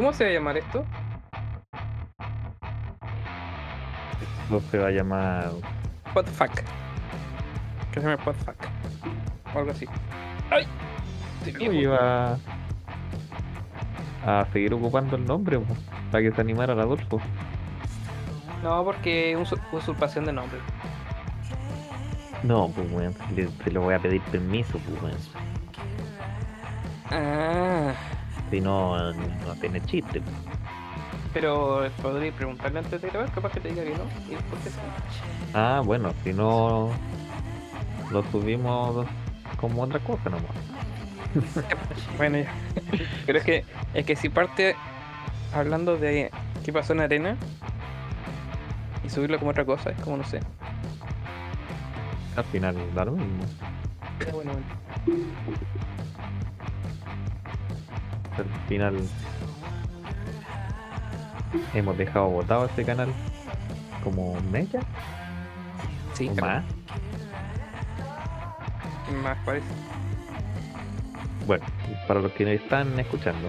¿Cómo se va a llamar esto? No se va a llamar. Podfuck. Que se llama Podfuck. O algo así. ¡Ay! Yo iba a seguir ocupando el nombre po, para que se animara el Adolfo. No, porque es usu- usurpación de nombre. No, pues weón, se lo voy a pedir permiso, pues weón. Ah, Si no, no tiene chiste. pero podría preguntarle antes de grabar, capaz que te diga que no. ¿Y por qué sí? Ah, bueno, si no lo subimos como otra cosa nomás. Bueno, ya. Pero es que, es que si parte hablando de qué pasó en arena y subirlo como otra cosa, es como no sé. Al final da lo mismo. Bueno, bueno. Al final hemos dejado botado este canal como un mes ya Sí, o más. más parece. Bueno, para los que nos están escuchando,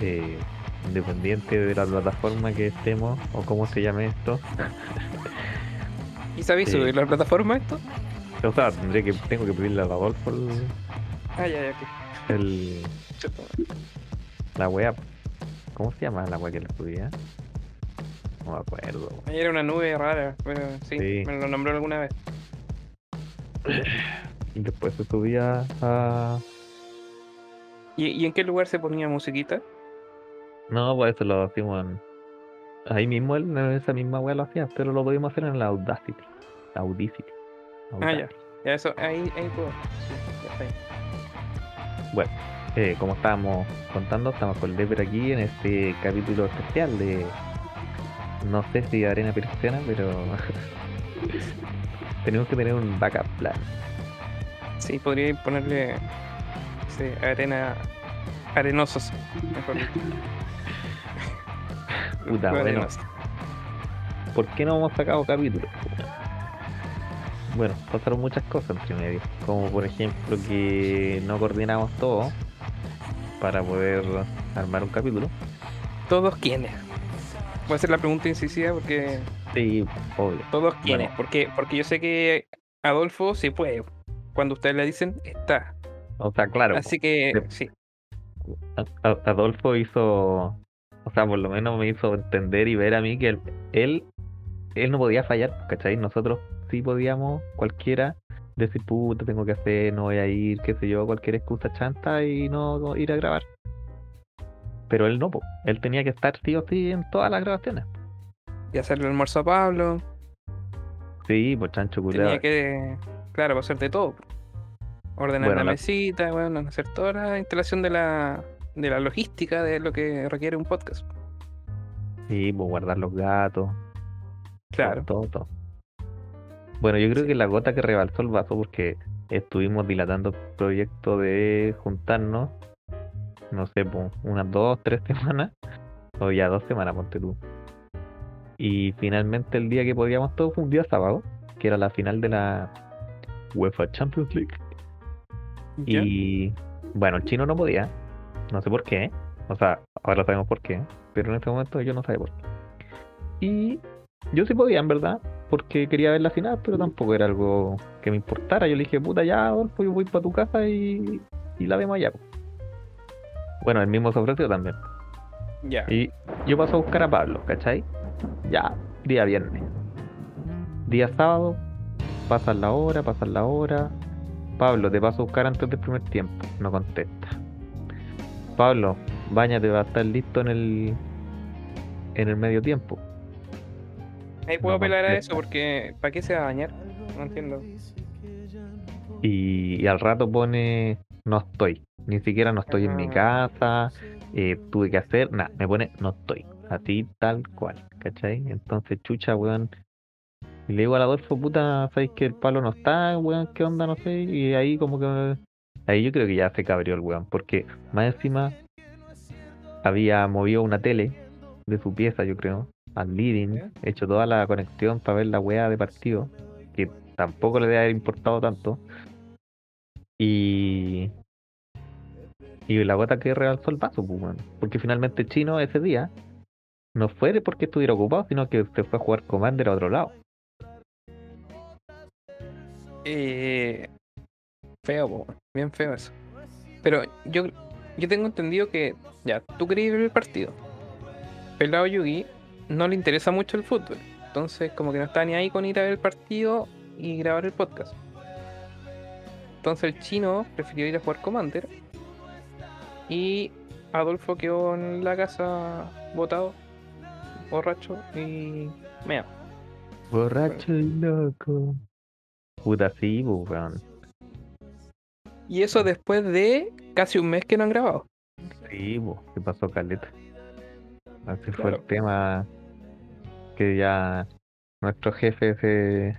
eh, independiente de la plataforma que estemos o cómo se llame esto, ¿Y sabéis Sí. subir la plataforma esto? o sea, tendré que tengo que pedirle a Adolfo el, Ah, ya, ya, ok. el- la wea. ¿Cómo se llama la wea que le subía? No me acuerdo. Ahí era una nube rara, pero sí, Sí. me lo nombró alguna vez. Y después se subía a. ¿Y, y en qué lugar se ponía musiquita? No, pues eso lo hacíamos en. Ahí mismo en esa misma wea lo hacía, pero lo podíamos hacer en la Audacity. Audacity. Ah, ya. Audacity. Ya, eso, ahí, ahí puedo. Sí, ya está ahí. Bueno, eh, como estábamos contando, estamos con Leper aquí en este capítulo especial de. No sé si arena persiana, pero. Tenemos que tener un backup plan. Sí, podría ponerle sí, arena arenosos, mejor dicho. Puta, bueno. ¿Por qué no hemos sacado capítulos? Bueno, pasaron muchas cosas entre medio. Como por ejemplo que no coordinamos todo para poder armar un capítulo. ¿Todos quiénes? Voy a hacer la pregunta incisiva porque Sí, obvio. todos quiénes, Bueno. porque porque yo sé que Adolfo sí puede. Cuando ustedes le dicen, está. O sea, claro, Así que de- sí. Adolfo hizo, o sea, por lo menos me hizo entender y ver a mí que él, él, él no podía fallar, ¿cachai? Nosotros sí podíamos, cualquiera, decir, puta, tengo que hacer, no voy a ir, qué sé yo, cualquier excusa chanta y no, ir a grabar. Pero él no, po. él tenía que estar sí o sí en todas las grabaciones. Y hacerle el almuerzo a Pablo. Sí, pues chancho culiao. Tenía que, claro, hacer de todo. Ordenar Bueno, la la- mesita, bueno, hacer toda la instalación de la, de la logística de lo que requiere un podcast. Sí, pues guardar los gatos. Claro. Todo, todo. Bueno, yo creo que la gota que rebalsó el vaso porque estuvimos dilatando el proyecto de juntarnos, no sé, unas dos, tres semanas, o ya dos semanas, ponte tú. Y finalmente el día que podíamos todos fue un día sábado, que era la final de la UEFA Champions League. ¿Ya? Y bueno, el chino no podía, no sé por qué, o sea, ahora sabemos por qué, pero en ese momento yo no sabía por qué. Y yo sí podía, en verdad, porque quería ver la final, pero tampoco era algo que me importara. Yo le dije, puta, ya, Adolfo, yo voy para tu casa y, y la vemos allá. po". Bueno, el mismo ofreció también. Ya. Y yo paso a buscar a Pablo, ¿cachai? Ya, día viernes. Día sábado, pasan la hora, pasan la hora. Pablo, te paso a buscar antes del primer tiempo. No contesta. Pablo, bañate, va a estar listo en el en el medio tiempo. Ahí puedo apelar a eso porque ¿para qué se va a bañar? No entiendo. Y, y al rato pone no estoy. Ni siquiera no estoy en mi Ah. casa. eh, tuve que hacer. Nada, me pone no estoy. Así tal cual. ¿Cachai? Entonces, chucha, weón. Y le digo al Adolfo, puta, ¿sabéis que el palo no está, weón? ¿Qué onda? No sé. Y ahí como que... Ahí yo creo que ya se cabrió el weón. Porque más encima había movido una tele de su pieza, yo creo, al living. ¿Ya? Hecho toda la conexión para ver la weá de partido. Que tampoco le debe haber importado tanto. Y... y la gota que realzó el vaso, pues, weón. Porque finalmente Chino ese día no fue porque estuviera ocupado, sino que se fue a jugar Commander a otro lado. Eh, feo, po, bien feo eso. Pero yo, yo tengo entendido que, ya, tú querías ver el partido. Pelado Yugi no le interesa mucho el fútbol. Entonces, como que no está ni ahí con ir a ver el partido y grabar el podcast. Entonces, el chino prefirió ir a jugar Commander. Y Adolfo quedó en la casa botado, borracho y mea. Borracho y loco. Puta, sí, pues, weón. Y eso después de casi un mes que no han grabado. Sí, pues, ¿qué pasó, Caleta? Así fue el tema que ya nuestro jefe se,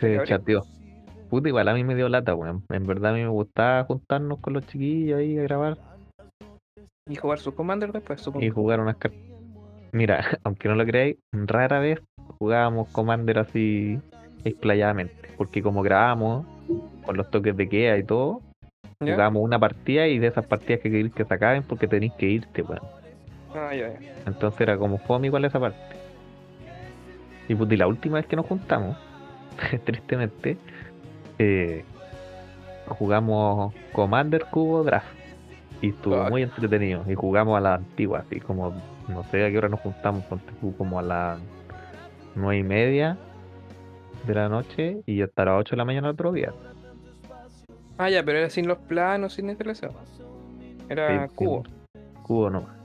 se chateó. Puta, igual a mí me dio lata, weón. En verdad a mí me gustaba juntarnos con los chiquillos ahí a grabar Y jugar su Commander después, supongo. y jugar unas cartas. Mira, aunque no lo creáis, rara vez jugábamos Commander así explayadamente. Porque como grabamos con los toques de queda y todo, jugábamos una partida y de esas partidas que queréis que se acaben porque tenéis que irte, weón. Ah, ya, ya. Entonces era como fome igual esa parte. Y pues y la última vez que nos juntamos, tristemente, eh, jugamos Commander Cubo Draft. Y estuvo Fuck. muy entretenido. Y jugamos a la antigua, así como, no sé a qué hora nos juntamos, como a las nueve y media de la noche y hasta las 8 de la mañana otro día. Ah, ya, pero era sin los planos, sin instalación. Era Sí, cubo. Cubo no.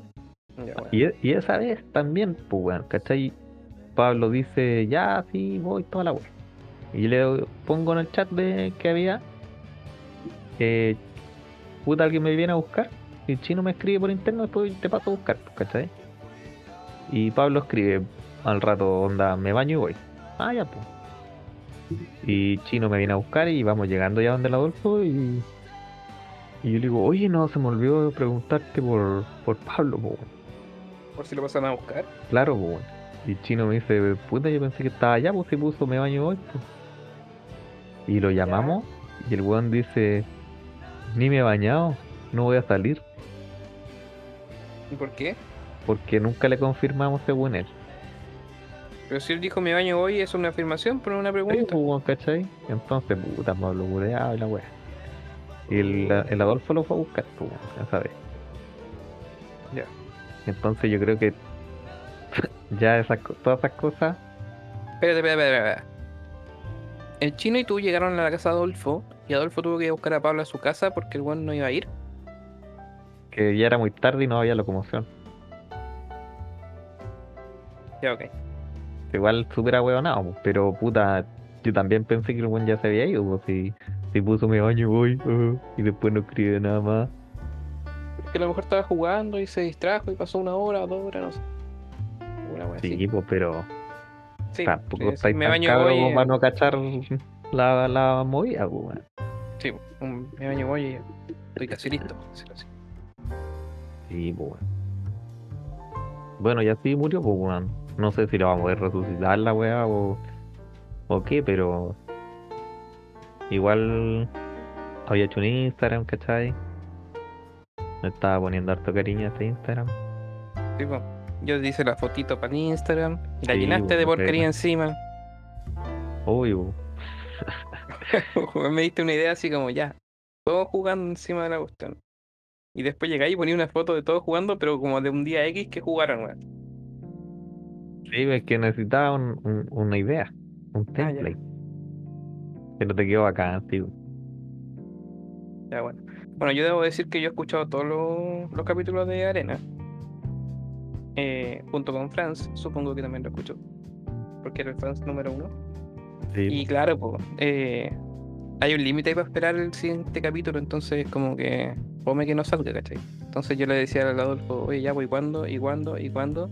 Ya, bueno. Y, e- y esa vez también, pues, weón, ¿cachai? Pablo dice, ya, sí, voy toda la wea. Y le pongo en el chat de que había, eh, puta, alguien me viene a buscar. Y el chino me escribe por interno, después te paso a buscar, pues, ¿cachai? Y Pablo escribe al rato, onda, me baño y voy. Ah, ya, pues. Y Chino me viene a buscar y vamos llegando ya donde el Adolfo y, y yo le digo, oye, no, se me olvidó preguntarte por, por Pablo, pues. Por si lo pasan a buscar. Claro, pues. Y el chino me dice, puta, yo pensé que estaba allá, pues se puso me baño hoy, pues. Y lo llamamos y el weón dice, ni me he bañado, no voy a salir, ¿Y por qué? porque nunca le confirmamos según él. Pero si él dijo me baño hoy, es una afirmación, pero no una Sí, pregunta. pues, weón, ¿cachai? Entonces, puta, Pablo Bureado y la wea. Y el, el Adolfo lo fue a buscar, pues, ya sabes. Ya. Entonces yo creo que ya esas, todas esas cosas, Espérate, espérate, espérate, espérate. El chino y tú llegaron a la casa de Adolfo y Adolfo tuvo que ir a buscar a Pablo a su casa porque el weón no iba a ir. que ya era muy tarde y no había locomoción. Ya, ok. Igual súper ahueonado, pues, pero puta, yo también pensé que el buen ya se había ido, pues, si, si puso mi baño y voy, uh, y después no escribe nada más. Que a lo mejor estaba jugando y se distrajo y pasó una hora, dos horas, no sé. Una wea Sí, así. pues, pero Sí, tampoco sí, me baño hoy. eh, para no cachar la, la movida, pues, weón. Sí, un- me baño hoy y estoy casi listo. decirlo así. Sí, pues, weón. Bueno, ya sí murió, pues, weón. No sé si lo vamos a poder resucitar la weá o, o qué, pero igual había hecho un Instagram, ¿cachai? Me estaba poniendo harto cariño a ese Instagram. Sí, po. Yo te hice la fotito para el Instagram la Sí, llenaste de po, porquería encima. Obvio, me diste una idea así como ya, todos jugando encima de la cuestión. Y después llegáis y ponía una foto de todos jugando, pero como de un día X que jugaron, weón. Sí, es que necesitaba un- un- una idea, un Ah, template. Pero te quedó acá, tío. Ya, bueno. Bueno, yo debo decir que yo he escuchado todos los, los capítulos de Arena. eh, junto con Franz, supongo que también lo escuchó. Porque era el Franz número uno. Sí, Y claro, pues, eh, hay un límite para esperar el siguiente capítulo, entonces como que fome que no salga, ¿cachai? Entonces yo le decía al Adolfo, oye, ya, pues, ¿y cuándo? ¿Y cuándo? ¿Y cuándo?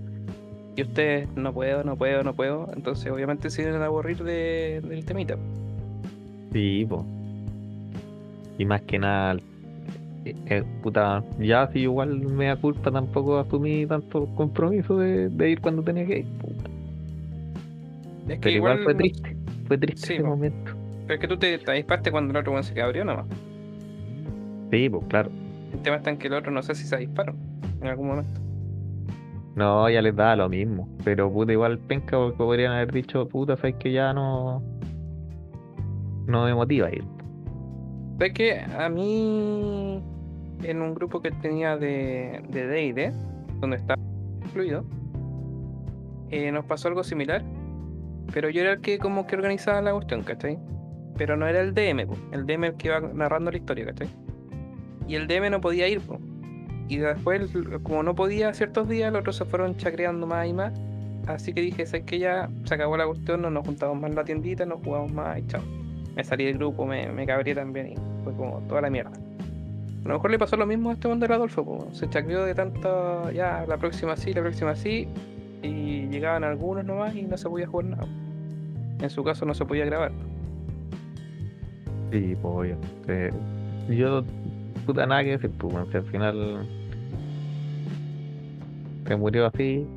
Y ustedes, no puedo, no puedo, no puedo. Entonces obviamente se iban a aburrir de- del temita. sí, po. Y más que nada, eh, eh, puta, ya si igual me da culpa tampoco asumí tanto compromiso de, de ir cuando tenía que ir. po. Es que Pero igual, fue no- triste, fue triste Sí, ese po. momento. Pero es que tú te, te avispaste cuando el otro weón se cabrió nomás. Sí, pues claro. El tema está en que el otro no sé si se disparó en algún momento. No, ya les da lo mismo. Pero puta, igual penca porque podrían haber dicho, puta, sabes que ya no. No me motiva ir. Sé que a mí, en un grupo que tenía de D&D, donde estaba incluido, eh, nos pasó algo similar, pero yo era el que como que organizaba la cuestión, ¿cachai? Pero no era el DM, po, el DM el que iba narrando la historia, ¿cachai? Y el DM no podía ir, po. y después, como no podía ciertos días, los otros se fueron chacreando más y más, así que dije, sé que ya se acabó la cuestión, no nos juntamos más en la tiendita, no jugamos más y chao. Me salí del grupo, me, me cabré también y fue como toda la mierda. A lo mejor le pasó lo mismo a este del Adolfo, po. se chacreó de tanto, ya, la próxima sí, la próxima sí, y llegaban algunos nomás y no se podía jugar nada. En su caso no se podía grabar. Sí, pues. Eh, yo, puta, nada que decir, pues, al final. Se murió así.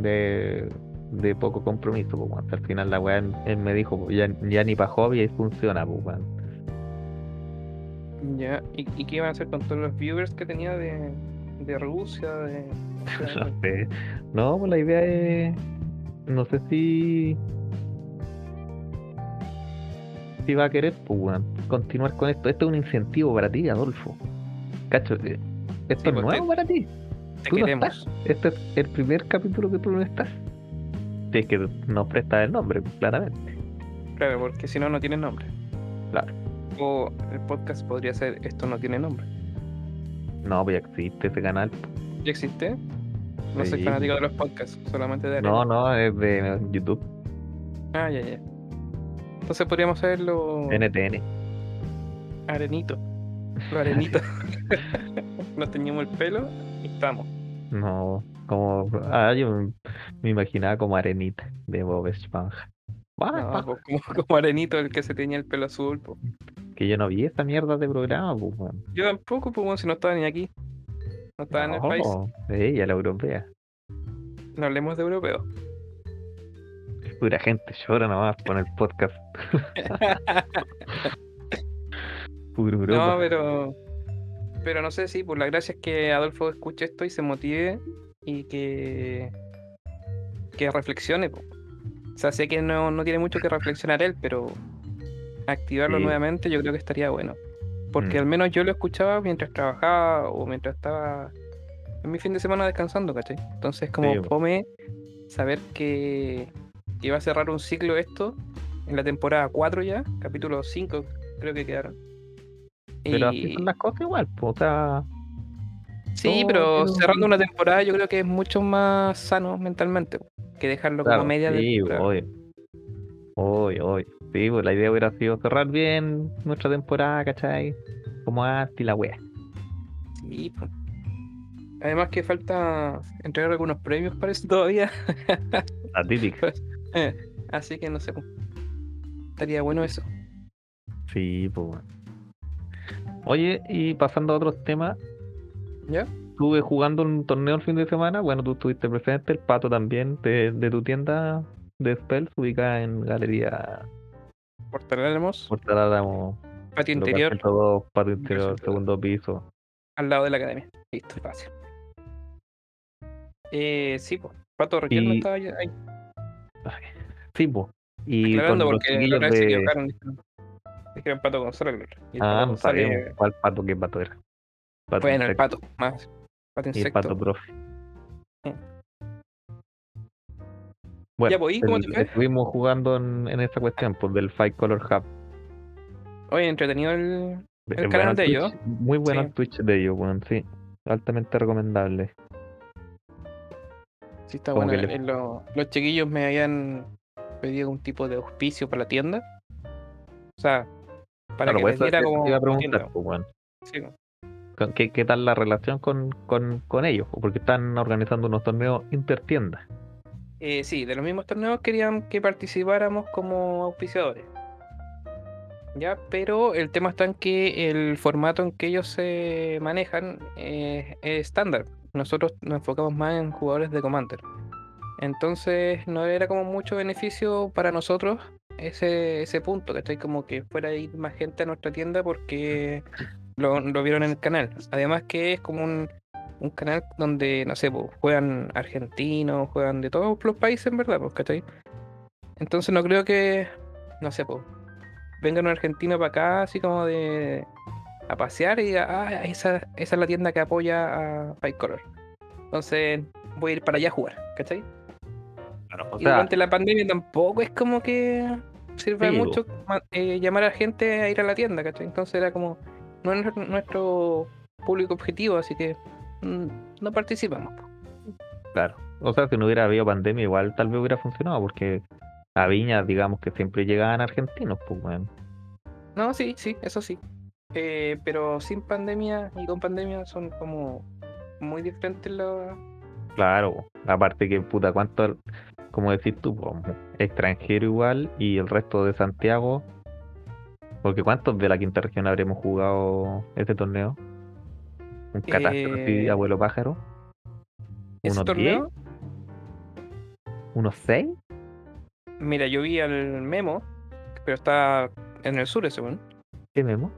De. De poco compromiso, pues, Al final la weá, él me dijo, ya, ya ni para hobby funciona, pues. Ya, ¿Y, ¿y qué iban a hacer con todos los viewers que tenía de, de Rusia? De, No sé. No, pues la idea es. No sé si. Si va a querer, pues, continuar con esto. Esto es un incentivo para ti, Adolfo. Cacho, eh, esto Sí, es pues, nuevo te- para ti. Te Tú no queremos. Este es el primer capítulo que tú no estás. Si es que nos prestas el nombre, claramente. Claro, porque si no, no tiene nombre. Claro. O el podcast podría ser Esto no tiene nombre. No, pues ya existe ese canal. ¿Ya existe? No soy Sí. fanático de los podcasts, solamente de No, no, es de YouTube, Ah, ya, ya. Entonces podríamos hacerlo NTN. arenito. Lo arenito. Nos teñimos el pelo y estamos. No, como. Ah, yo me- imaginaba como arenita de Bob Esponja. No, pues, como, como arenito el que se teñía el pelo azul. Que yo no vi esa mierda de programa, pues, weón. Yo tampoco, pues bueno, si no estaba ni aquí. No estaba en el país. No, ella, la europea. No hablemos de europeo. Pura gente llora nomás con el podcast. Puro No, Europa. pero. Pero no sé si, pues la gracia es que Adolfo escuche esto y se motive y que. que reflexione. po. O sea, sé que no, no tiene mucho que reflexionar él, pero activarlo Sí. nuevamente yo creo que estaría bueno. Porque Mm. al menos yo lo escuchaba mientras trabajaba o mientras estaba en mi fin de semana descansando, ¿cachai? Entonces como Sí, fome saber que, iba a cerrar un ciclo esto en la temporada 4 ya, capítulo 5 creo que quedaron. Pero Y- así son las cosas igual, pues, o sea. Sí, todo pero cerrando una temporada yo creo que es mucho más sano mentalmente que dejarlo como Claro, media de sí, temporada. obvio. Obvio, obvio. Sí, pues la idea hubiera sido cerrar bien nuestra temporada, ¿cachai? Como antes y la wea. Sí, po. Además que falta entregar algunos premios para eso todavía. La típica. Eh, Así que no sé. po. Estaría bueno eso. Sí, pues. Oye, y pasando a otros temas, ¿Ya? estuve jugando un torneo el fin de semana. Bueno, tú estuviste presente, el pato también, de, de tu tienda de Spells, ubicada en Galería Portalamos, Portal Álamo, patio interior, 102, patio interior, segundo piso. al lado de la academia. Listo, fácil. Eh, sí, pues. Pato Raquel no Y- estaba ahí Sí, pues. Y con aclarando los porque otra vez se de. equivocaron. Dijeron, Pato González. el el Ah, no sabemos cuál pato, qué pato era. Pato Bueno, el insecto. pato, más. Pato Y el insecto. pato profe. Mm. Bueno, Ya, pues, ¿y cómo el- te estuvimos jugando en, en esa cuestión, pues del Fight Color Hub. Oye, entretenido el. El bueno canal de Twitch, ellos. Muy bueno Sí. el Twitch de ellos, weón, sí. Altamente recomendable. Sí, está Como bueno. le- eh, lo- los chiquillos me habían pedido un tipo de auspicio para la tienda. O sea, para Claro, que pues les diera como te iba a preguntar, pues. Sí, Con- ¿Qué, qué tal la relación con, con, con ellos? Porque están organizando unos torneos intertiendas. Eh, sí, de los mismos torneos querían que participáramos como auspiciadores. Ya, pero el tema está en que el formato en que ellos se manejan eh, es estándar. Nosotros nos enfocamos más en jugadores de Commander. Entonces no era como mucho beneficio para nosotros ese, ese punto, que estoy como que fuera a ir más gente a nuestra tienda porque lo, lo vieron en el canal. Además que es como un, un canal donde, no sé, pues, juegan argentinos, juegan de todos los países, en verdad, pues, ¿cachai? Entonces no creo que, no sé, pues, vengan un argentino para acá, así como de a pasear y ah, esa, esa es la tienda que apoya a Fight Color. Entonces voy a ir para allá a jugar, ¿cachai? Claro, o Y durante la pandemia tampoco es como que sirve Sí, mucho eh, llamar a gente a ir a la tienda, ¿cachai? Entonces era como, no es nuestro- público objetivo, así que no participamos. claro. O sea, si no hubiera habido pandemia, igual tal vez hubiera funcionado, porque a Viña, digamos que siempre llegaban argentinos, pues, weón. No, sí, sí, eso sí. Eh, pero sin pandemia y con pandemia son como muy diferentes los... Claro, aparte que puta, cuánto, como decís tú, po, extranjero igual y el resto de Santiago, porque cuántos de la quinta región habremos jugado este torneo? Un catástrofe, Eh, abuelo pájaro, ¿Ese unos 10, torneo? unos 6, Mira, yo vi al Memo, pero está en el sur ese, weón. ¿qué memo?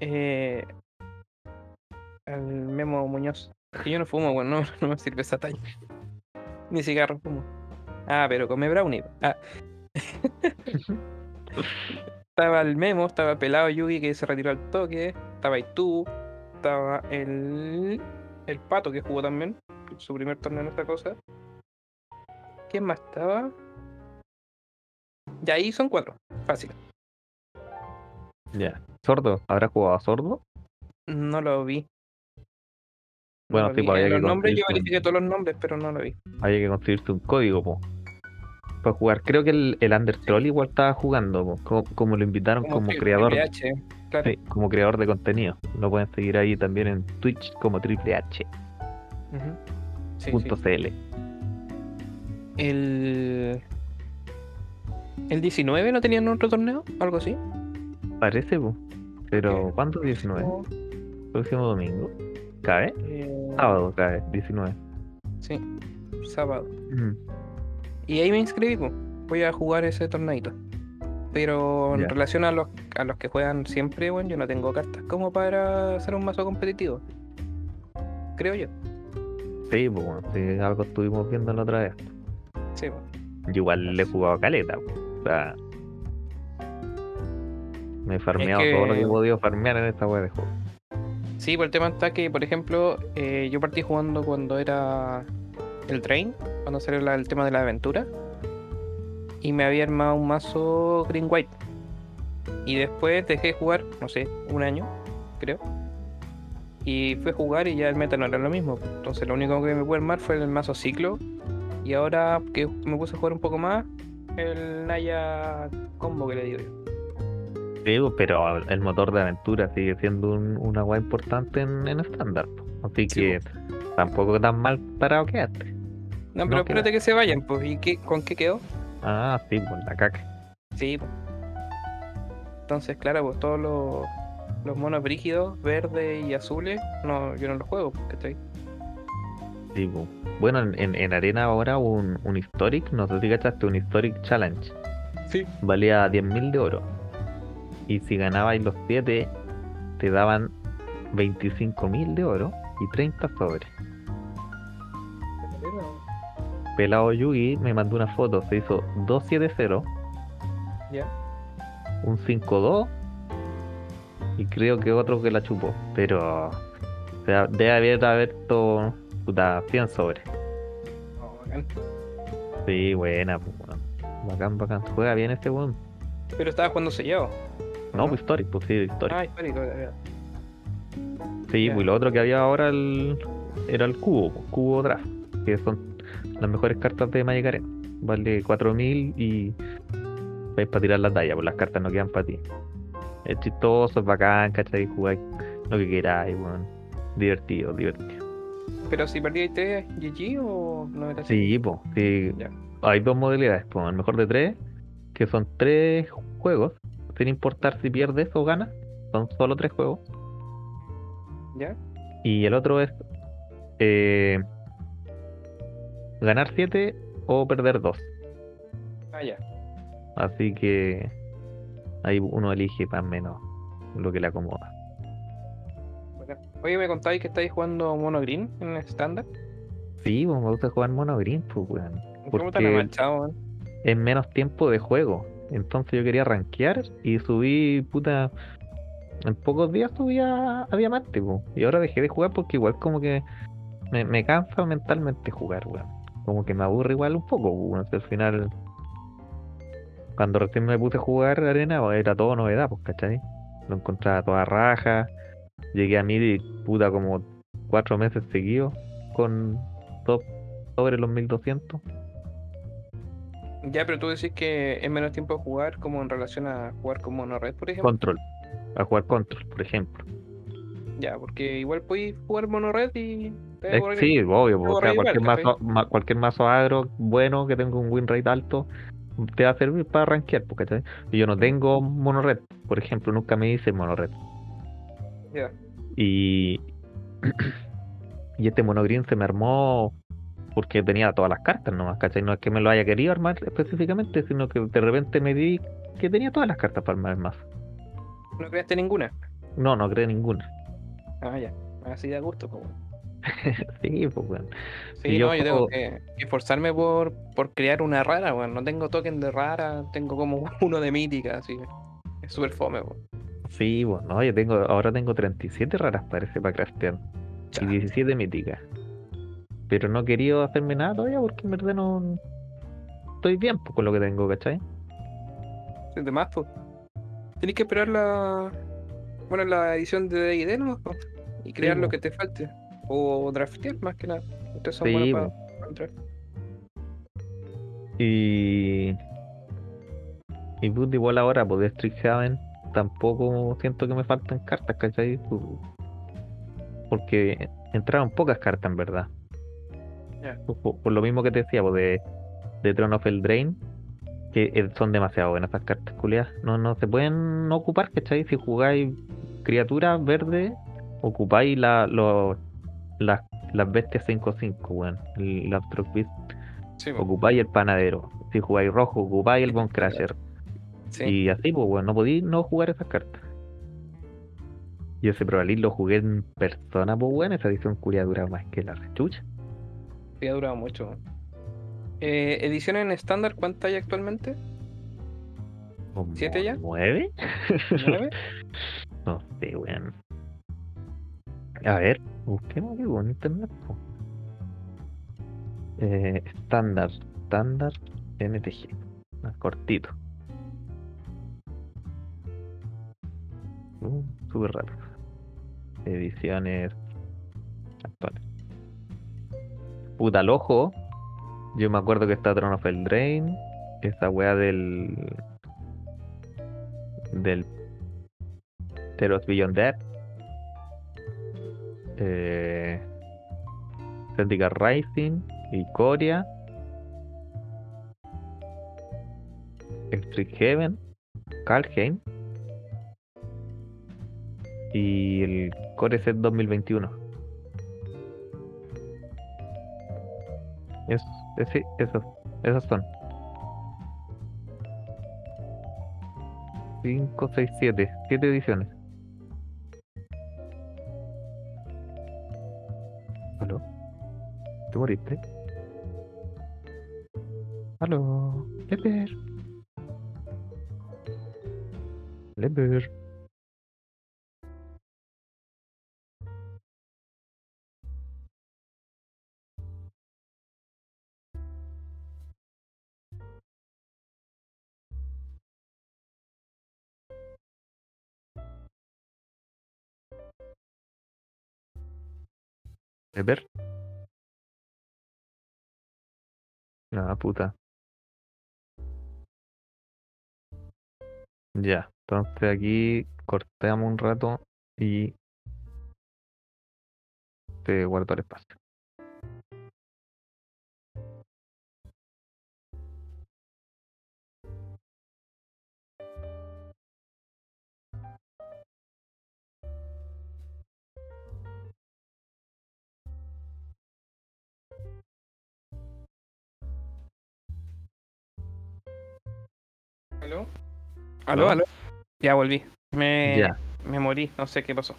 Eh, al Memo Muñoz. Que yo no fumo, weón, no, no me sirve esa talla. Ni cigarro fumo. Ah, pero come brownie. Ah. estaba el Memo, estaba Pelado Yugi que se retiró al toque. Estaba tú, estaba el, el Pato que jugó también. Su primer torneo en esta cosa. ¿Quién más estaba? Y ahí son cuatro. Fácil. Ya. ¿Sordo? ¿Habrá jugado a sordo? No lo vi. No Bueno, lo sí, vi. pues había que los nombres yo verifiqué todos los nombres, pero no lo vi. Había que conseguirse un código, po. Para jugar. Creo que el, el Undertroll igual estaba jugando, Como, como lo invitaron como, creador. Triple H, claro. sí, como creador de contenido. Lo pueden seguir ahí también en Twitch como Triple H. Sí, punto sí. CL. El. ¿El 19 no tenían otro torneo? ¿Algo así? Parece, po. Pero, Ok. ¿cuándo? 19. O, Próximo domingo. ¿Cabe? eh, Sábado cae, 19. Sí, sábado. Mm. Y ahí me inscribí, po. voy a jugar ese torneito. Pero en relación a los, a los que juegan siempre, bueno, yo no tengo cartas como para hacer un mazo competitivo. Creo yo. Sí, pues bueno, sí, algo estuvimos viendo la otra vez. Sí, po. Yo igual le he jugado a caleta, o sea. Me he farmeado todo lo que he podido farmear en esta wea de juego. Sí, pues el tema está que, por ejemplo, eh, yo partí jugando cuando era el train, cuando salió la- el tema de la aventura, y me había armado un mazo green white. Y después dejé de jugar, no sé, un año, creo. Y fui a jugar y ya el meta no era lo mismo. Entonces lo único que me pude armar fue el mazo ciclo. Y ahora que me puse a jugar un poco más, el Naya combo que le digo yo. Digo, pero el motor de aventura sigue siendo un, una wea importante en, estándar. Así Sí, que tampoco tan mal parado. No, No pero queda. espérate que se vayan, pues. ¿Y qué, con qué quedó? Ah, sí, pues la caca. Sí. po. Entonces, claro, pues todos los, los monos brígidos, verdes y azules, no, yo no los juego, porque estoy. Sí, po. Bueno, en, en, en arena ahora un, un Historic, no sé si cachaste, un Historic Challenge. Sí. valía 10.000 de oro. Y si ganabais los 7, te daban 25.000 de oro y 30 sobres. Pelado Yugi me mandó una foto, se hizo 270, Ya. un 5-2 y creo que otro que la chupó. Pero o sea, debe haber abierto puta, 100 sobres. Oh, bacán. Sí, buena, pues. Bacán, bacán. Juega bien este weón. Pero estaba jugando sellado. No, ¿no? pues Historic, pues sí, Historic. Ah, histórico, de verdad. Sí, Ya. pues lo otro que había ahora el, era el cubo, pues, cubo draft, que son las mejores cartas de Magic Arena. Vale 4000 y vais para tirar la talla, pues las cartas no quedan para ti. Es chistoso, es bacán, ¿cachai? Jugáis lo que queráis, weón. Divertido, divertido. Pero si perdí 3, GG o no era así. Sí, pues, sí. Hay dos modalidades, pues, el mejor de tres, que son tres juegos, sin importar si pierdes o ganas, son solo tres juegos. ¿Ya? Y el otro es eh, ganar 7 o perder 2. Ah, ya. Así que ahí uno elige más o menos lo que le acomoda. Oye, me contáis que estáis jugando Mono Green en el estándar. Sí, pues me gusta jugar mono green, pues weón. ¿Cómo te enganchado, weón? es menos tiempo de juego. Entonces yo quería rankear y subí, puta, en pocos días subí a, a diamante, po. Y ahora dejé de jugar porque igual como que me, me cansa mentalmente jugar, weón. Como que me aburre igual un poco. Si al final, cuando recién me puse a jugar arena, pues, era todo novedad, pues, ¿cachai? Lo encontraba toda raja. Llegué a mí, puta, como cuatro meses seguidos con top sobre los 1200. Ya, pero tú decís que es menos tiempo de jugar como en relación a jugar con Mono Red, por ejemplo. Control. A jugar control, por ejemplo. Ya, porque igual podéis jugar Mono Red y... Eh, sí, obvio, o sea, cualquier mazo, ma- cualquier mazo agro bueno que tenga un win rate alto te va a servir para rankear, po, ¿cachai? Y yo no tengo mono red, por ejemplo, nunca me hice mono red. Ya. Y, y este mono green se me armó porque tenía todas las cartas nomás, ¿cachai? No es que me lo haya querido armar específicamente, sino que de repente me di que tenía todas las cartas para armar el mazo. ¿No creaste ninguna? No, no creé ninguna. Ah, ya. Así da gusto, pues. sí, pues bueno. Sí, yo no, yo tengo juego- que esforzarme por, por crear una rara, weón. No tengo token de rara, tengo como uno de mítica, así. Es súper fome, weón. Sí, bueno, yo tengo, ahora tengo 37 raras parece para craftear. Y 17 míticas. Pero no he querido hacerme nada todavía porque en verdad no estoy bien pues, con lo que tengo, ¿cachai? Sí, de más, pues. Tenés que esperar la. Bueno, la edición de D&D po, Y crear lo que te falte. O draftear más que nada. Ustedes son Sí, buenos para entrar. Y. Y puta, igual ahora, pues de Strixhaven tampoco siento que me faltan cartas, ¿cachai? Porque entraron pocas cartas en verdad. Por, lo mismo que te decía, pues de, de Throne of Eldraine, que eh, son demasiado buenas esas cartas culiadas. No, no se pueden ocupar, ¿cachai? Si jugáis criaturas verdes, ocupáis la, lo- las, las bestias 5-5, weón. el- Truck Beast Sí, ocupáis el panadero. Si jugáis rojo, ocupáis el Bone Crusher. Sí. Y así, pues, bueno, no podéis no jugar esas cartas. Yo ese Probalir lo jugué en persona, pues, bueno, esa edición culia dura más que la rechucha. Sí, ha durado mucho. weón. Eh, edición en estándar, ¿cuánta hay actualmente? ¿Siete ya? ¿Nueve? ¿Nueve? no sé, weón. A ver, busquemos algo en internet. estándar, estándar MTG. Más cortito. Uh, súper rápido. Ediciones actuales. Puta al ojo. Yo me acuerdo que está Throne of Eldraine. Esa wea del. Del. Teros Beyond Dead. Eh. Zendikar Rising. Ikoria. Electric Heaven. Kalheim. Y el Core Set 2021. Es, ese, esos, esos son. 5, 6, 7. 7 ediciones. ¿Te moriste? ¿Aló? Leper. Leper. Leper. Ah, puta. Ya, entonces aquí cortamos un rato y te guardo el espacio. ¿Aló? ¿Aló? ¿Aló? Ya volví. Me, Ya, me morí, no sé qué pasó.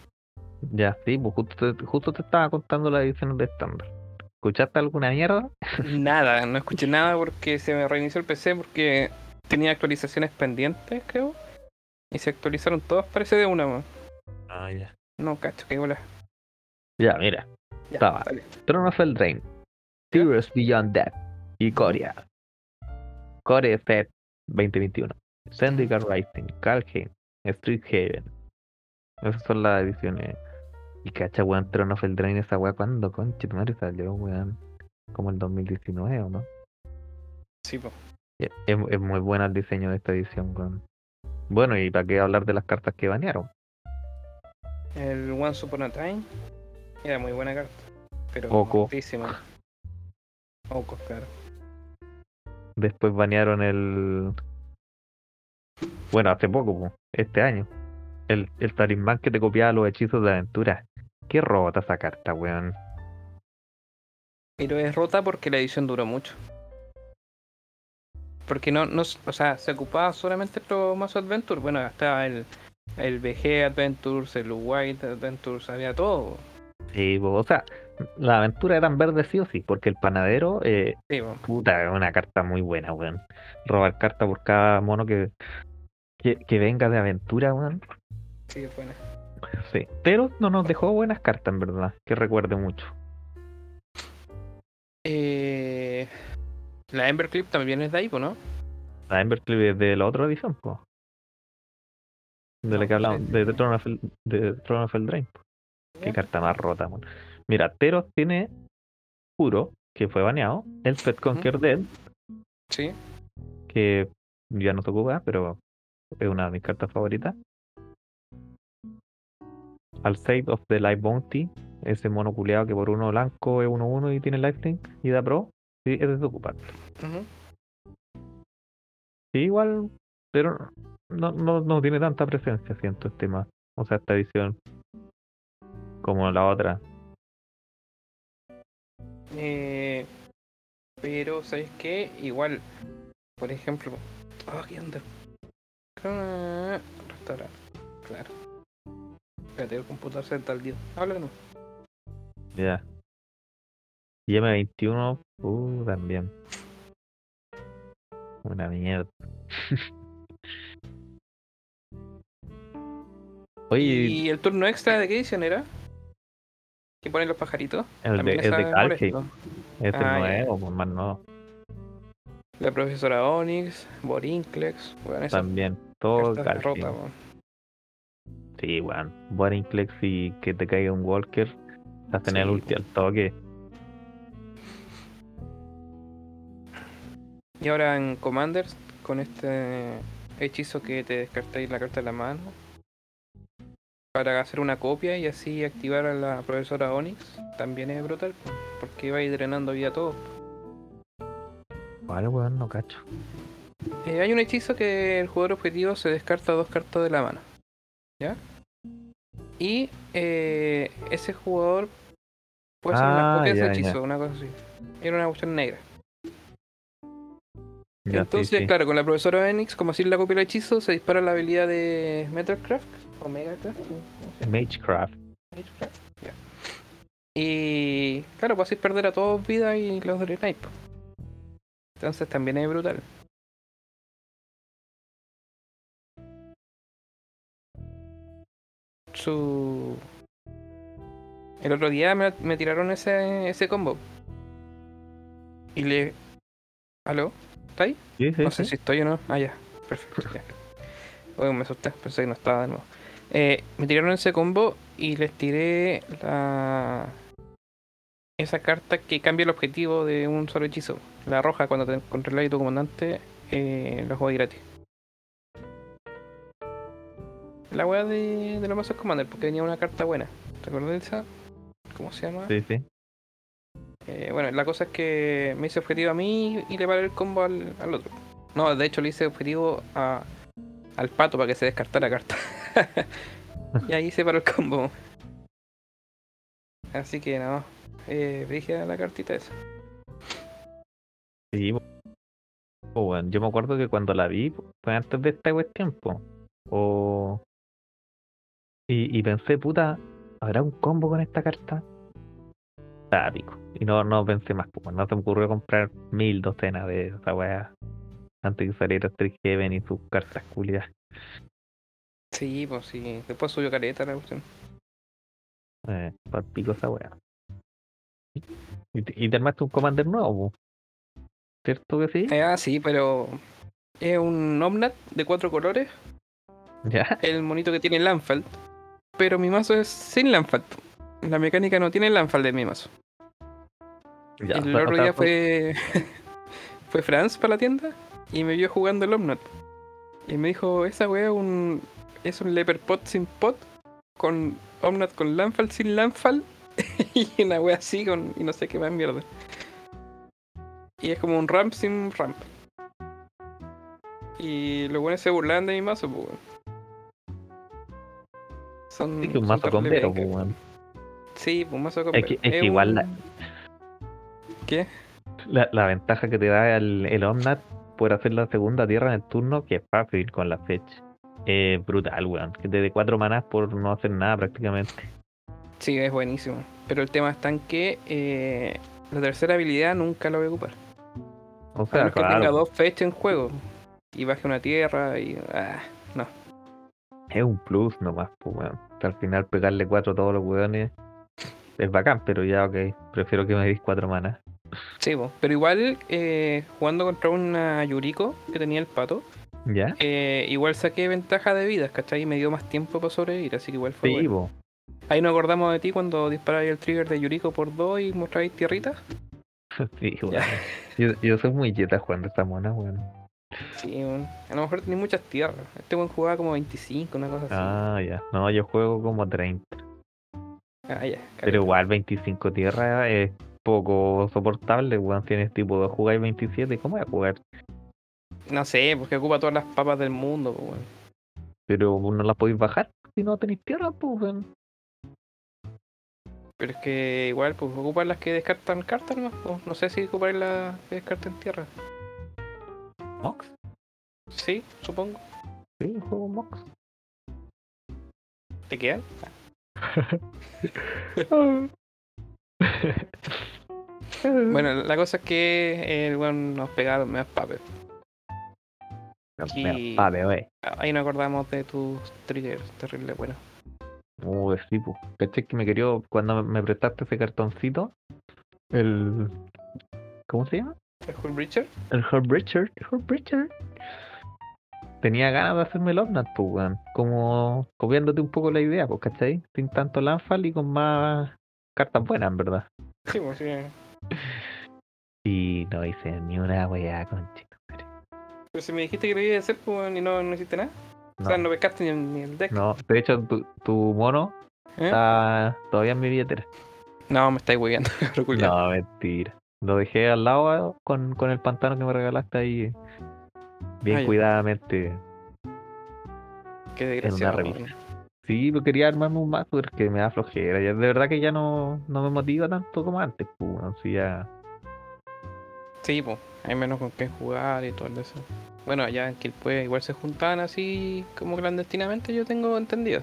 ya, sí, pues justo te, justo te estaba contando las ediciones de estándar. ¿Escuchaste alguna mierda? Nada, no escuché nada porque se me reinició el PC porque tenía actualizaciones pendientes, creo. Y se actualizaron todas, parece de una, weón. Ah, ya. No, cacho, qué bola. Ya, mira. Ya, Estaba. dale. Throne of Eldraine, Heroes Beyond Death y Coria. Core Fed 2021, Syndicate Rising, Calheim, Street Haven. Esas son las ediciones. Y cacha, weón, Throne of Eldraine, esa weá, ¿cuándo, conche, tu madre salió, weón? Como el 2019, ¿o no? Sí, po. Es, es muy buena el diseño de esta edición, weón. Bueno, y para qué hablar de las cartas que banearon. El Once Upon a Time era muy buena carta. Pero Oco. Oco, claro. Después banearon el. Bueno, hace poco, po, este año. El, el talismán que te copiaba los hechizos de aventura. Qué rota esa carta, weón. Pero es rota porque la edición duró mucho. Porque no, no, o sea, se ocupaba solamente los mazos Adventure. Bueno, estaba el, el VG Adventures, el White Adventures, había todo. Sí, o sea, la aventura eran verdes sí o sí, porque el panadero, eh, Sí, puta, es una carta muy buena, weón. Robar carta por cada mono que, que, que venga de aventura, weón. sí, es buena. Sí. Pero no nos dejó buenas cartas, en verdad, que recuerde mucho. Eh, la Emberclip también es de ahí, ¿no? La Embercliff es de la otra edición, po. De la que hablamos, de, sí. Throne of, de Throne of Eldraine. Qué carta más rota, weón. Mira, Teros tiene Puro, que fue baneado. El Pet Conquer Dead, Sí. que ya no se ocupa, pero es una de mis cartas favoritas. Al Save of the Life Bounty, ese mono culeado que por uno blanco es 1-1 y tiene lifelink y da pro, sí, ese se ocupa. Sí, igual, pero no, no, no tiene tanta presencia, siento, este más. O sea, esta edición como la otra. Eh, pero, ¿sabes qué? Igual, por ejemplo. Oh, ¿qué onda? Ah, Restaurar. Claro. Espérate, el computador se está al día. Háblanos. Ya. Y M21, uh, también. Una mierda. Oye, ¿Y el turno extra de qué edición era? ¿Que ponen los pajaritos? el de, es de es Calheim, molesto. ese Ah, nuevo, pues más no. La profesora Onyx, Borinclex. Bueno, esa También, todo weón. Sí, weón. Borinclex y que te caiga un Walker, hacen el Sí. ulti al toque. Y ahora en Commanders, con este hechizo que te descartáis la carta de la mano, para hacer una copia y así activar a la profesora Onyx, también es brutal, po, porque va a ir drenando vida a todos. Vale, weón, no cacho. Eh, hay un hechizo que el jugador objetivo se descarta dos cartas de la mano. ¿Ya? Y eh, ese jugador puede hacer una Ah, copia de ese ya. hechizo, una cosa así. Era una cuestión negra. Ya, Entonces, sí. claro, con la profesora Enix, como así la copia del hechizo, se dispara la habilidad de Metalcraft o Megacraft. ¿cómo se llama? Magecraft. Magecraft, ya. Y claro, pues así perder a todos vida y los de Snipe. Entonces también es brutal. Su. El otro día me, me tiraron ese, ese combo. Y le. ¿Aló? ¿Está ahí? Sí, sí, No sé sí. si estoy o no. Ah, ya. Perfecto. Ya. Me asusté. Pensé que no estaba de nuevo. Eh, me tiraron ese combo y les tiré la... Esa carta que cambia el objetivo de un solo hechizo. La roja cuando te controlas tu comandante eh, lo juegas gratis. La wea de, de los mazos Commander porque tenía una carta buena. ¿Te acuerdas de esa? ¿Cómo se llama? Sí, sí. Eh, bueno, la cosa es que me hice objetivo a mí y le paré el combo al, al otro. No, de hecho le hice objetivo a, al pato para que se descartara la carta. y ahí se paró el combo. Así que no, eh, dije la cartita esa. Sí, po. Oh, weón, yo me acuerdo que cuando la vi fue antes de esta cuestión, po. O... Y, pensé, puta, ¿habrá un combo con esta carta? Estaba pico. Y no, no pensé más, pues no se me ocurrió comprar mil docenas de esa weá antes que saliera Street Heaven y sus cartas culiadas. Sí, pues sí. Después subió careta la cuestión. Eh, pa'l pico esa weá. Y, te- y te armaste un Commander nuevo. ¿cierto que sí? Eh, ah, sí, pero es un Omnat de cuatro colores. Ya. El monito que tiene Landfall. Pero mi mazo es sin Landfall. La mecánica no tiene Landfall de mi mazo. ya el otro día fue- fue. fue Franz para la tienda y me vio jugando el Omnat. Y me dijo: Esa wea es un. Es un Leper Pot sin pot. Con Omnat con Landfall sin Landfall. y una wea así con. Y no sé qué más mierda. Y es como un ramp sin ramp. Y los buenos se burlan de mi mazo, pues weón. Son. Sí, que un mazo penca. po, weón. Sí, pues un mazo Es combero. que- es que igual la- ¿Qué? La, la ventaja que te da el, el Omnat por hacer la segunda tierra en el turno, que es fácil con la fecha. Es brutal, weón. Que te dé cuatro manás por no hacer nada prácticamente. Sí, es buenísimo. Pero el tema está en que eh, la tercera habilidad nunca la voy a ocupar. O A sea, menos que tenga dos fechas en juego. Y baje una tierra y. Ah, no. es un plus nomás, pues, weón. Que al final pegarle cuatro a todos los weones es bacán, pero ya, ok. Prefiero que me dis cuatro manás. Sí, po. pero igual eh, jugando contra una Yuriko que tenía el pato, ¿Ya? eh, igual saqué ventaja de vidas, ¿cachai? Y me dio más tiempo para sobrevivir, así que igual fue Sí, bueno. Ahí nos acordamos de ti cuando disparabas el trigger de Yuriko por dos y mostrabais tierritas. Sí, weón. Ya. Yo, yo soy muy jeta jugando esta mona, weón. Sí, weón. a lo mejor tenía muchas tierras. Este buen jugaba como 25, una cosa así. Ah, ya. No, yo juego como 30. Ah, ya. Pero igual 25 tierras es poco soportable, weón. Tienes tipo de jugar 27, ¿cómo voy a jugar? No sé, porque ocupa todas las papas del mundo, po, weón. Pero no las podéis bajar si no tenéis tierra, pues, weón. Pero es que igual, pues ocupan las que descartan cartas nomás, po. No sé si ocupan las que descartan tierra. Mox. Sí, supongo. Sí, juego Mox. ¿Te quedan? Bueno, la cosa es que el weón nos pegaron me papel. y- Vale, wey. Ahí nos acordamos de tus triggers, terrible bueno. Uy, sí, pues. ¿Cachai que me quería cuando me prestaste ese cartoncito? El. ¿Cómo se llama? ¿El Hull Breacher? El Herb Richard. Herb Richard. Tenía ganas de hacerme el Omnat, pues, weón. Como copiándote un poco la idea, pues, ¿cachai? Sin tanto Landfall y con más cartas buenas, en verdad. Sí, pues sí. Y no hice ni una weá, conchito. Pero si me dijiste que lo ibas a hacer, pues, y no, no hiciste nada. O sea, No, pescaste ni, el- ni el deck. no. De hecho, tu, tu mono ¿Eh? está todavía en mi billetera. No, me estáis hueveando. No, mentira. Lo dejé al lado con, con el pantano que me regalaste ahí. Bien cuidadamente. Qué desgraciado. revista. Sí, pero quería armarme un mazo porque me da flojera. Ya, de verdad que ya no, no me motiva tanto como antes. Pues, bueno, ya. Sí, pues, hay menos con qué jugar y todo eso. Bueno, allá en Quilpue igual se juntaban así como clandestinamente, yo tengo entendido.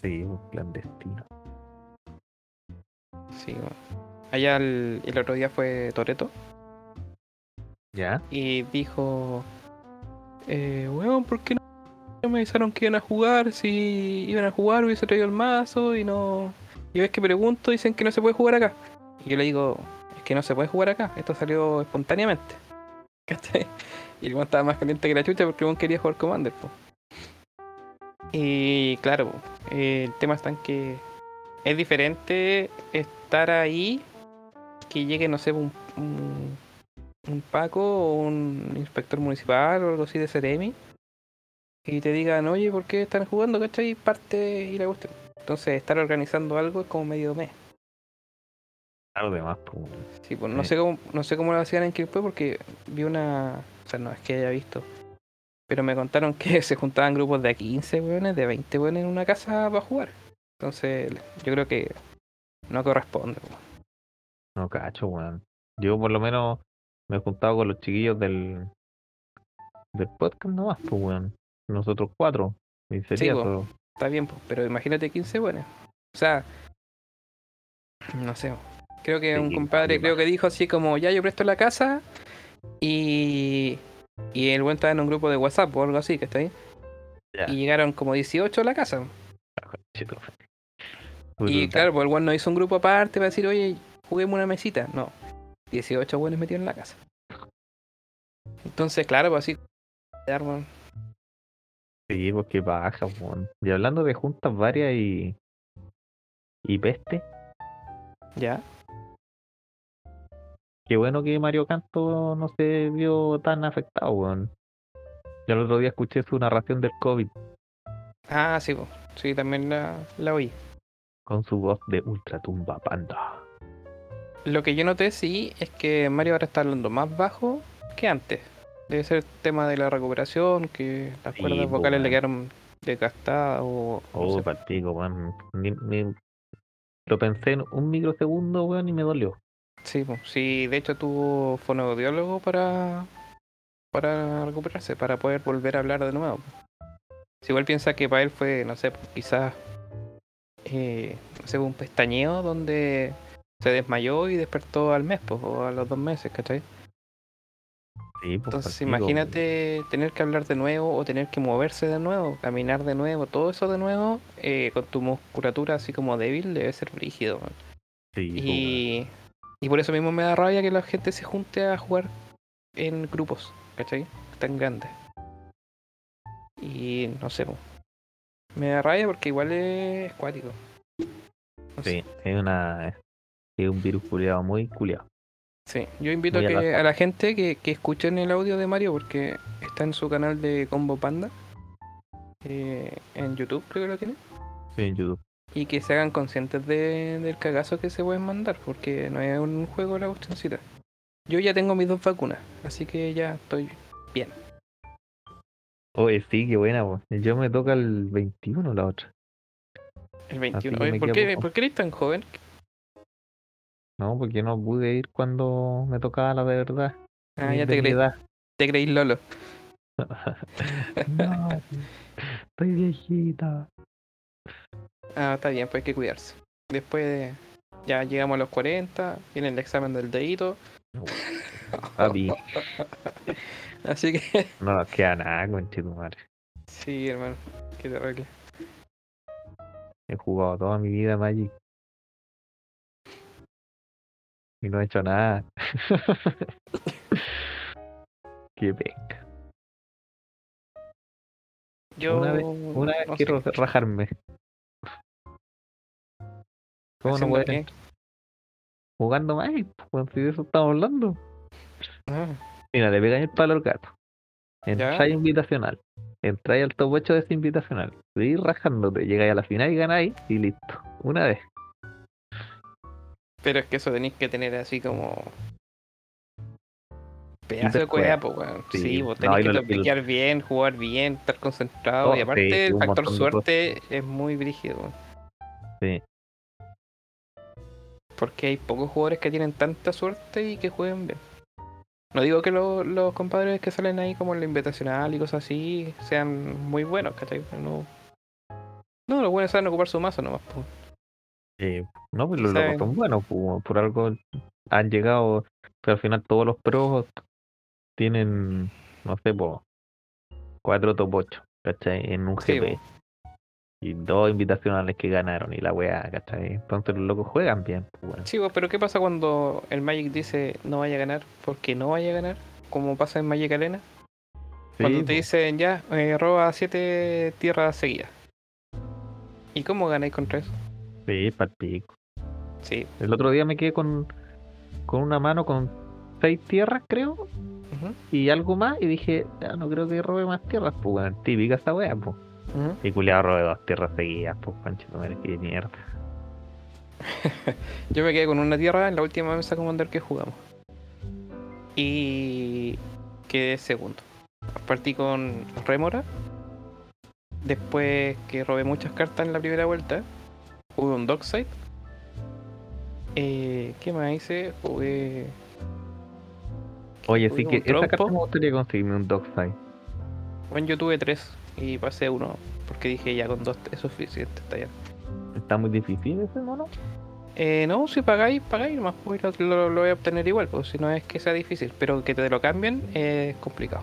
Sí, pues, clandestino. Sí, bueno. Allá el, el otro día fue Toreto ¿Ya? y dijo, eh, weón, ¿por qué no me avisaron que iban a jugar? Si iban a jugar hubiese traído el mazo y no... Y ves que pregunto, dicen que no se puede jugar acá. Y yo le digo, es que no se puede jugar acá, esto salió espontáneamente. Y el weón estaba más caliente que la chucha porque el quería jugar Commander, po. Y claro, el tema está en que es diferente estar ahí que llegue, no sé, un, un, un Paco o un inspector municipal o algo así de Ceremi y te digan, oye, ¿por qué están jugando? ¿Cachai? Parte y la cuestión. Entonces, estar organizando algo es como medio mes. Claro, demás, pues. Sí, pues no sé cómo, no sé cómo lo hacían en Quilpue porque vi una. O sea, no es que haya visto. Pero me contaron que se juntaban grupos de 15 weones, de 20 weones en una casa para jugar. Entonces, yo creo que no corresponde. po. No cacho, weón. Yo por lo menos me he juntado con los chiquillos del, del podcast nomás, pues weón. Nosotros cuatro. Y sería todo. Está bien, pues, pero imagínate 15 buenas. O sea, no sé. Creo que un compadre creo que dijo así como, ya yo presto la casa y, y el buen estaba en un grupo de WhatsApp o algo así, que está ahí. Ya. Y llegaron como 18 a la casa. Y claro, pues el buen no hizo un grupo aparte para decir, oye, juguemos una mesita. No, 18 buenos metidos en la casa. Entonces, claro, pues así. Sí, porque baja, weón. Y hablando de juntas varias y. y peste, Ya. qué bueno que Mario Canto no se vio tan afectado, weón. Yo el otro día escuché su narración del COVID Ah, sí, pues. Sí, también la, la oí. con su voz de Ultratumba Panda. Lo que yo noté sí es que Mario ahora está hablando más bajo que antes. Debe ser el tema de la recuperación, que las Sí, cuerdas po, vocales le quedaron desgastadas o... no Oh, sé. partido, weón. Lo pensé en un microsegundo, weón, y me dolió. Sí, po. sí, de hecho tuvo fonoaudiólogo para, para recuperarse, para poder volver a hablar de nuevo. Si igual piensa que para él fue, no sé, quizás eh, no sé, un pestañeo donde se desmayó y despertó al mes, pues, o a los dos meses, ¿cachai? Sí, pues, Entonces partido, imagínate tener que hablar de nuevo o tener que moverse de nuevo, caminar de nuevo, todo eso de nuevo, eh, con tu musculatura así como débil, debe ser rígido. Sí, pues. Y, y por eso mismo me da rabia que la gente se junte a jugar en grupos, ¿cachai? Tan grandes. Y no sé, me da rabia porque igual es cuático. No sé. Sí, es una. Es un virus culiado muy culiado. Sí, yo invito a, que, a la gente que, que escuchen el audio de Mario porque está en su canal de Combo Panda. eh, en YouTube creo que lo tiene. Sí, en YouTube. Y que se hagan conscientes de- del cagazo que se pueden mandar porque no es un juego la cuestioncita. Yo ya tengo mis dos vacunas, así que ya estoy bien. Oye, sí, qué buena. Yo me toca el 21 la otra. El 21. que Oye, ¿por, qué. ¿Por qué eres tan joven? No, porque no pude ir cuando me tocaba la de verdad. Ah, ya te creí, te creí Lolo. No, estoy viejita. Ah, está bien, pues hay que cuidarse. Después ya llegamos a los 40, viene el examen del dedito. Papi, Así que no nos queda nada, conchetumare. sí, hermano, qué terrible. He jugado toda mi vida Magic. Y no he hecho nada. Qué penca. Yo Una vez- Una vez no quiero sé, rajarme. ¿Cómo no qué? Jugando Magic, pues si de eso estamos hablando. Ah, Mira, le pegáis el palo al gato. Entráis invitacional. Entráis al top 8 de ese invitacional. Seguís rajándote. Llegáis a la final y ganáis y listo. Una vez. Pero es que eso tenéis que tener así como pedazo de cueva, po, weón. Sí. Sí, vos No, tenés que lo- y lo- topiquear bien, jugar bien, estar concentrado. Oh, y aparte sí, el factor suerte es muy brígido. weón. Sí. Porque hay pocos jugadores que tienen tanta suerte y que jueguen bien. No digo que lo- los compadres que salen ahí como en la invitacional y cosas así sean muy buenos, ¿cachai? No, no los buenos saben ocupar su mazo nomás. po. Eh, no, pues los locos son buenos. por algo han llegado. Pero al final todos los pros tienen, no sé, pues, cuatro top 8, ¿cachai? En un Sí, GP. Y dos invitacionales que ganaron y la weá, ¿cachai? Entonces los locos juegan bien, pues, bueno. Sí, pero ¿qué pasa cuando el Magic dice no vaya a ganar? Porque no vaya a ganar, como pasa en Magic Arena. Cuando te dicen ya, eh, roba siete tierras seguidas. ¿Y cómo ganáis contra eso? Sí, pa'l pico. Sí. El otro día me quedé con, con una mano con seis tierras, creo, y algo más, y dije, ya no creo que robe más tierras, pues, bueno, típica esa wea, pues. ujú. Y culiado robé dos tierras seguidas, pues, panchito, madre, qué mierda. Yo me quedé con una tierra en la última mesa commander que jugamos. Y quedé segundo. Partí con Remora. Después que robé muchas cartas en la primera vuelta, jugué un Dockside. Eh, ¿Qué más hice? Jugué. Oye, sí que esa carta me gustaría conseguirme un Dockside. Bueno, yo tuve tres y pasé uno porque dije ya con dos es suficiente, está bien. ¿Está muy difícil ese mono? Eh, no, si pagáis, pagáis nomás, pues lo, voy a obtener igual, pues si no es que sea difícil, pero que te lo cambien es complicado.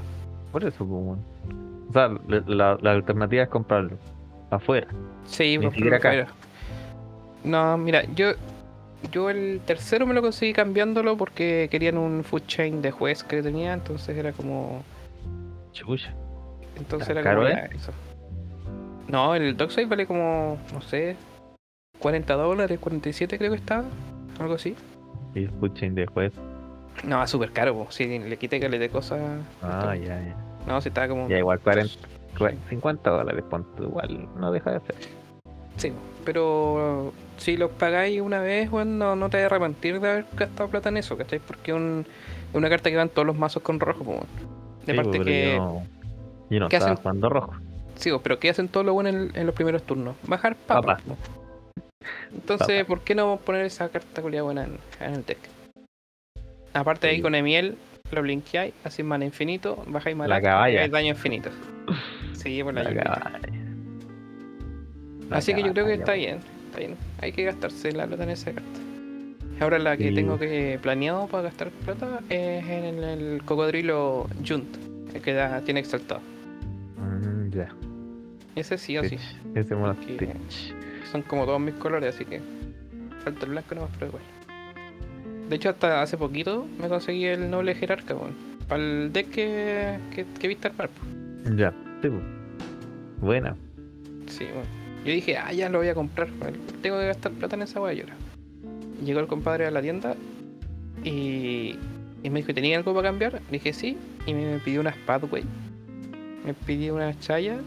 Por eso, pues, weón. O sea, la, la- la alternativa es comprarlo afuera. Sí, Ni por siquiera acá. No, mira, yo yo el tercero me lo conseguí cambiándolo porque querían un food chain de juez que tenía, entonces era como Chucha. entonces ¿Está era caro, como eh? eso. No, el Dockside vale como, no sé, 40 dólares, 47 creo que estaba, algo así. Y el food chain de juez. No, súper caro, po. si le quité que le de cosas. Ah, ya, ya. No, si estaba como. Ya igual 40, cua- 50 dólares, ponte, igual no deja de ser. Sí, pero si los pagáis una vez, bueno, no, te vas a arrepentir de haber gastado plata en eso, ¿cachai? Porque es un, una carta que van todos los mazos con rojo, pues. De Sí, parte pero que. Yo no, yo no ¿qué estaba hacen? jugando rojo. Sí, pues, pero ¿qué hacen todo lo bueno en, en los primeros turnos? Bajar papas. Papas. po. Entonces, ¿por qué no poner esa carta culia buena en, en el deck? Aparte ahí Sí. con Emiel, lo blinkeáis, así mana infinito, bajáis mana La caballa. y daño infinito. Sí, por la La Así que yo creo que está bien, está bien. Hay que gastarse la plata en esa carta. Ahora la que Sí. tengo que planeado para gastar plata es en el, el cocodrilo Junt, el que da, tiene exaltado. Mm, ya. Ese sí o sí. Ese mono. Son como todos mis colores, así que falta el blanco nomás, pero igual. De hecho, hasta hace poquito me conseguí el noble jerarca, Para el deck que, que, que viste armar. Ya, pues. Buena. Sí, bueno. Yo dije, ah, ya lo voy a comprar. Tengo que gastar plata en esa weá. Llegó el compadre a la tienda y, y me dijo, ¿tenía algo para cambiar? Le dije, sí. Y me pidió unas Pathway. Me pidió una chaya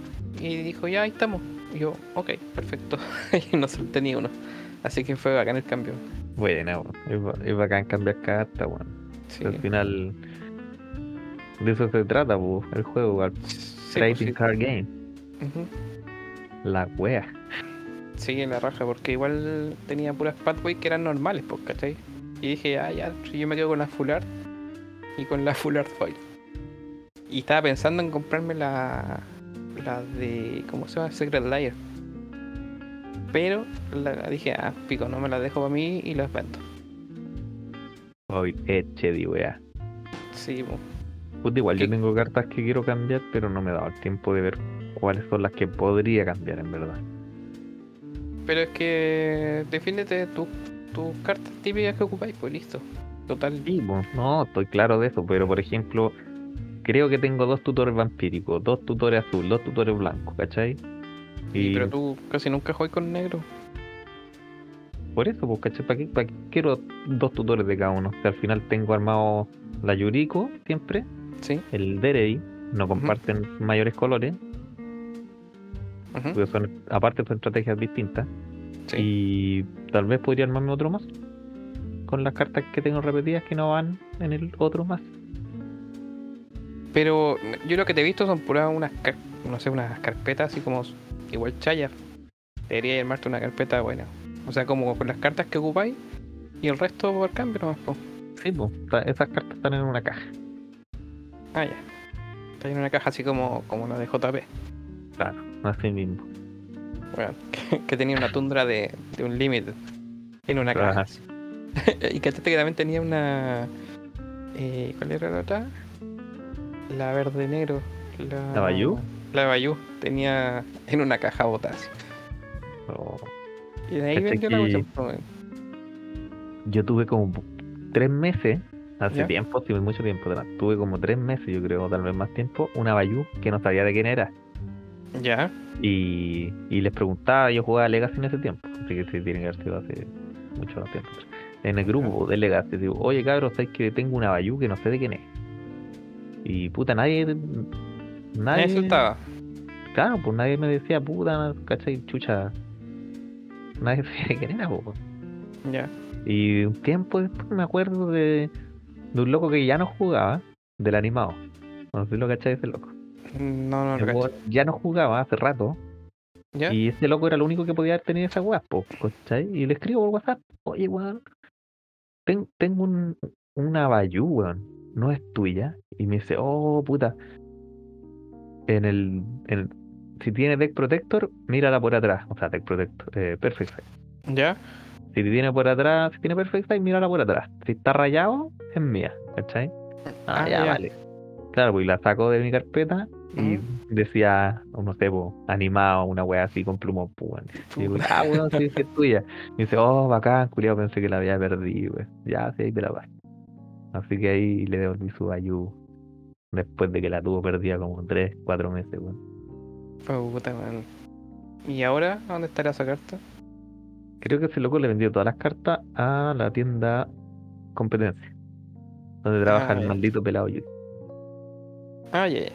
y dijo, ya, ahí estamos. Y yo, ok, perfecto. y no solo tenía uno. Así que fue bacán el cambio. Weón. Es, ba- es bacán cambiar carta, weón. Sí. Al final, de eso se trata, pues, el juego, al Sí, pues, Trading sí. Card Game. Ujú. La wea. Sí, en la raja, porque igual tenía puras Pathway que eran normales, pues, ¿cachai? Y dije, ah, ya, yo me quedo con la Full Art y con la Full Art Foil. Y estaba pensando en comprarme la, la de, ¿cómo se llama? Secret Layer. Pero la, dije, ah, pico, no me la dejo para mí y las vendo. Hoy, eche de wea. Sí, pues. Igual yo tengo cartas que quiero cambiar, pero no me he dado el tiempo de ver cuáles son las que podría cambiar en verdad. Pero es que defiéndete tus tus cartas típicas que ocupáis, pues listo. Total. Sí, pues, no, estoy claro de eso, pero por ejemplo, creo que tengo dos tutores vampíricos, dos tutores azul, dos tutores blancos, ¿cachai? Y, pero tú casi nunca juegas con negro. Por eso, pues, ¿cachai? ¿Para qué, para qué quiero dos tutores de cada uno? Si al final tengo armado la Yuriko siempre, Sí. el Derei, no comparten mayores colores, porque son, aparte son estrategias distintas, sí. y tal vez podría armarme otro más con las cartas que tengo repetidas que no van en el otro más. Pero yo lo que te he visto son puras unas, no sé, unas carpetas así como igual chaya. Debería armarte una carpeta buena. O sea, como con las cartas que ocupáis y el resto por cambio nomás. po. Sí, pues, esas cartas están en una caja. Ah, ya. Está en una caja así como, como la de JP. Claro, así mismo. Bueno, que, que tenía una tundra de, de un límite en una caja. y que que también tenía una. Eh, ¿Cuál era la otra? La verde negro. La, ¿La Bayou? La Bayou. Tenía en una caja botada. así. Oh. Y de ahí vendió la cuestión. Yo tuve como tres meses, hace ¿Ya? tiempo, sí, mucho tiempo atrás, tuve como tres meses, yo creo, tal vez más tiempo, una Bayou que no sabía de quién era. Ya. Y, y les preguntaba, yo jugaba Legacy en ese tiempo, así que sí, tiene que haber sido hace mucho tiempo. En el grupo de Legacy, digo, oye cabros, sabes que tengo una Bayou que no sé de quién es. Y puta, nadie. Me Nadie. asustaba. Claro, pues nadie me decía, puta, ¿cachai? Chucha. Nadie sabía de quién era, pues. Ya. Y un tiempo después me acuerdo de, de un loco que ya no jugaba, del animado. No sé si lo cachai ese loco. No, no, El lo ya no jugaba hace rato. ¿Ya? Y ese loco era el único que podía haber tenido esa weá, ¿cachai? Y le escribo por WhatsApp, oye weón, ten- tengo un, una Bayou, weón, no es tuya. Y me dice, oh puta, en el, en el- si tiene deck protector, mírala por atrás. O sea, deck protector, eh, perfect size. ¿Ya? Si tiene por atrás, si tiene perfect size, mírala por atrás. Si está rayado, es mía, ¿cachai? Ah, Ah, ya, ya. vale. Claro, pues la saco de mi carpeta y decía, no sé, pues, animado, una wea así con plumón, pues. Y digo, ah, weón, sí, sí es tuya. Y dice, oh, bacán, culiado, pensé que la había perdido, weón. Ya, sí, ahí te la vas. Así que ahí le devolví su ayú después de que la tuvo perdida como 3, 4 meses, weón. Puta, weón. ¿Y ahora? ¿A dónde estará esa carta? Creo que ese loco le vendió todas las cartas a la tienda competencia, donde trabaja Ah, el maldito pelado Yuki. Ah, ya, ya.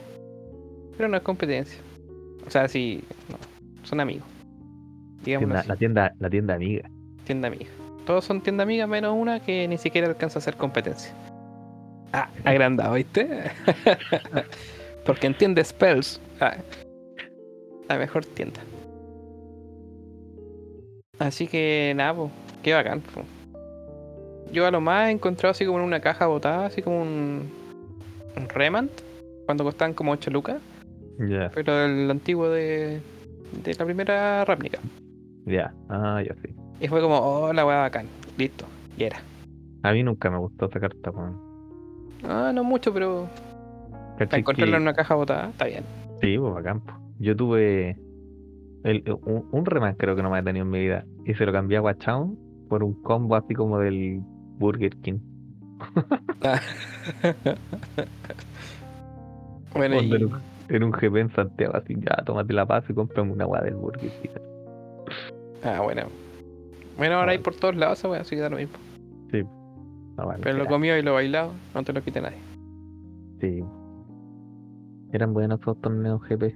Pero no es competencia. O sea, sí, no. Son amigos. Tienda- la tienda, la tienda amiga. Tienda amiga. Todos son tienda amiga menos una que ni siquiera alcanza a hacer competencia. Ah, agrandado, ¿viste? Porque entiende spells. Ah, la mejor tienda. Así que nada, po, qué bacán. po. Yo a lo más he encontrado así como en una caja botada, así como un, un remant, cuando costaban como 8 lucas, Ya, pero el antiguo de, de la primera réplica. ya, ah, ya sí. Y fue como, oh, la weá bacán, listo, y era. A mí nunca me gustó esa carta, weón. Ah, no mucho, pero para ¿Cachai encontrarla en una caja botada, está bien. Sí, pues bacán. po. Yo tuve el, un, un remand creo que no me he tenido en mi vida. Y se lo cambié a Wachown por un combo así como del Burger King. bueno, Onda en, y, en un GP en Santiago, así, ya, tómate la paz y cómprame una weá del Burger ah, bueno. Bueno, ahora hay por todos lados esa weá, así que da lo mismo. No, vale, Pero lo comió y lo bailado, no te lo quite nadie. sí. Eran buenos esos torneos GP.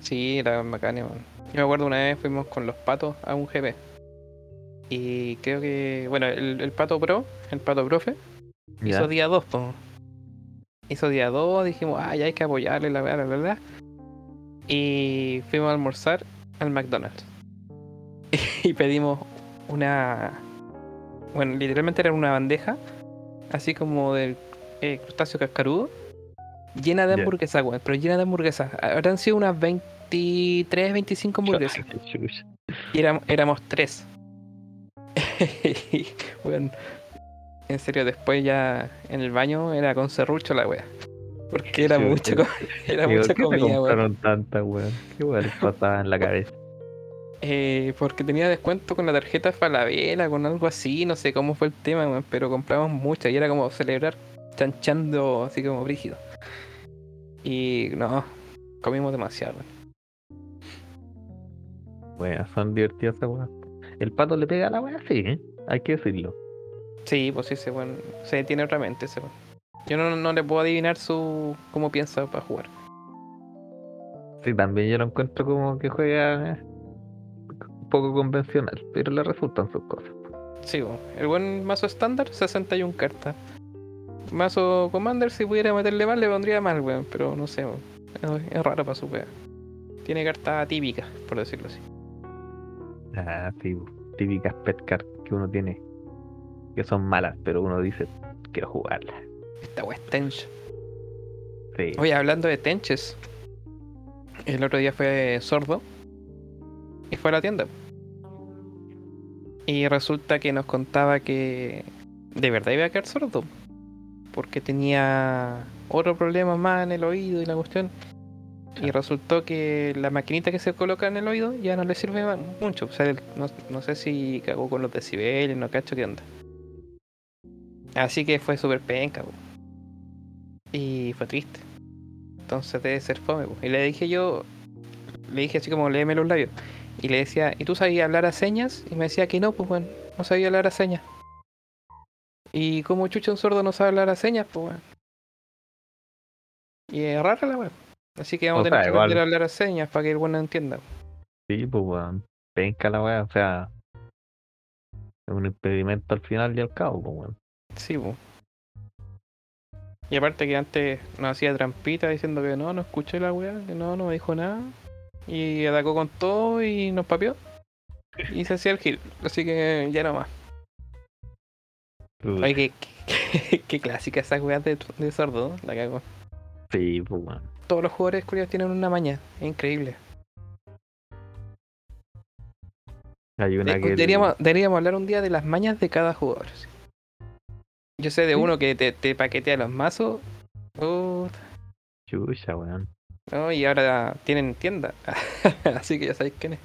Sí, era bacán, man. Yo me acuerdo una vez fuimos con los patos a un GP. Y creo que, bueno, el, el pato pro, el pato profe, Ya, hizo día 2, Hizo día 2, dijimos, ah, ya hay que apoyarle, la verdad, la verdad. Y fuimos a almorzar al McDonald's. y pedimos una. Bueno, literalmente era una bandeja, así como del eh, crustáceo cascarudo, llena de hamburguesas, weón, pero llena de hamburguesas. Habrán sido unas 23, 25 hamburguesas. Y éramos, éramos tres. bueno, en serio, después ya en el baño era con serrucho la wea. Porque era Sí, mucha, co- era Digo, mucha ¿qué comida, weón. compraron tanta, weón? ¿Qué weón les pasaba en la cabeza? Eh, porque tenía descuento con la tarjeta Falabella, con algo así, no sé cómo fue el tema, weón, pero compramos muchas y era como celebrar chanchando así como brígido. Y no, comimos demasiado, weón. Bueno, son divertidas esas weas. El pato le pega a la wea, sí, ¿eh? hay que decirlo. Sí, pues sí, ese weón se tiene otra mente ese weón. Yo no, no le puedo adivinar su cómo piensa para jugar. Sí, también yo lo encuentro como que juega eh, un poco convencional, pero le resultan sus cosas. Sí, el buen mazo estándar, 61 cartas. Mazo Commander, si pudiera meterle más, le pondría más, weón, pero no sé, weón. Es, raro para su wea. Tiene cartas típicas, por decirlo así. Ah, sí, típicas pet cards que uno tiene, que son malas, pero uno dice, quiero jugarlas. Esta wea es Tench. Sí, Oye, hablando de Tenches, el otro día fue sordo y fue a la tienda. Y resulta que nos contaba que de verdad iba a quedar sordo. Porque tenía otro problema más en el oído y la cuestión. Y resultó que la maquinita que se coloca en el oído ya no le sirve mucho. O sea, no, no sé si cagó con los decibeles, no cacho qué onda. Así que fue súper penca. po. Y fue triste. Entonces debe ser fome. po. Y le dije yo, le dije así como, léeme los labios. Y le decía, ¿y tú sabías hablar a señas? Y me decía que no, pues bueno, no sabía hablar a señas. Y como chucha un sordo no sabe hablar a señas, pues bueno. Y es rara la weá. Así que vamos O a tener sea, que aprender a hablar a señas para que el bueno entienda. sí, pues weón, penca la wea, o sea, es un impedimento al final y al cabo, pues weón. Sí, pues. Y aparte que antes nos hacía trampita diciendo que no, no escuché la weá, que no, no me dijo nada. Y atacó con todo y nos papió. Y se hacía el gil. Así que ya no más. Oye, qué, qué, qué clásica esa weá de, de sordo, la cago. Sí, pues todos los jugadores culiados tienen una maña. Es increíble. Hay una De- que. deberíamos, deberíamos hablar un día de las mañas de cada jugador. sí. Yo sé de uno que te, te paquetea los mazos. Chucha, weón. ¿no? Y ahora tienen tienda. Así que ya sabéis quién es.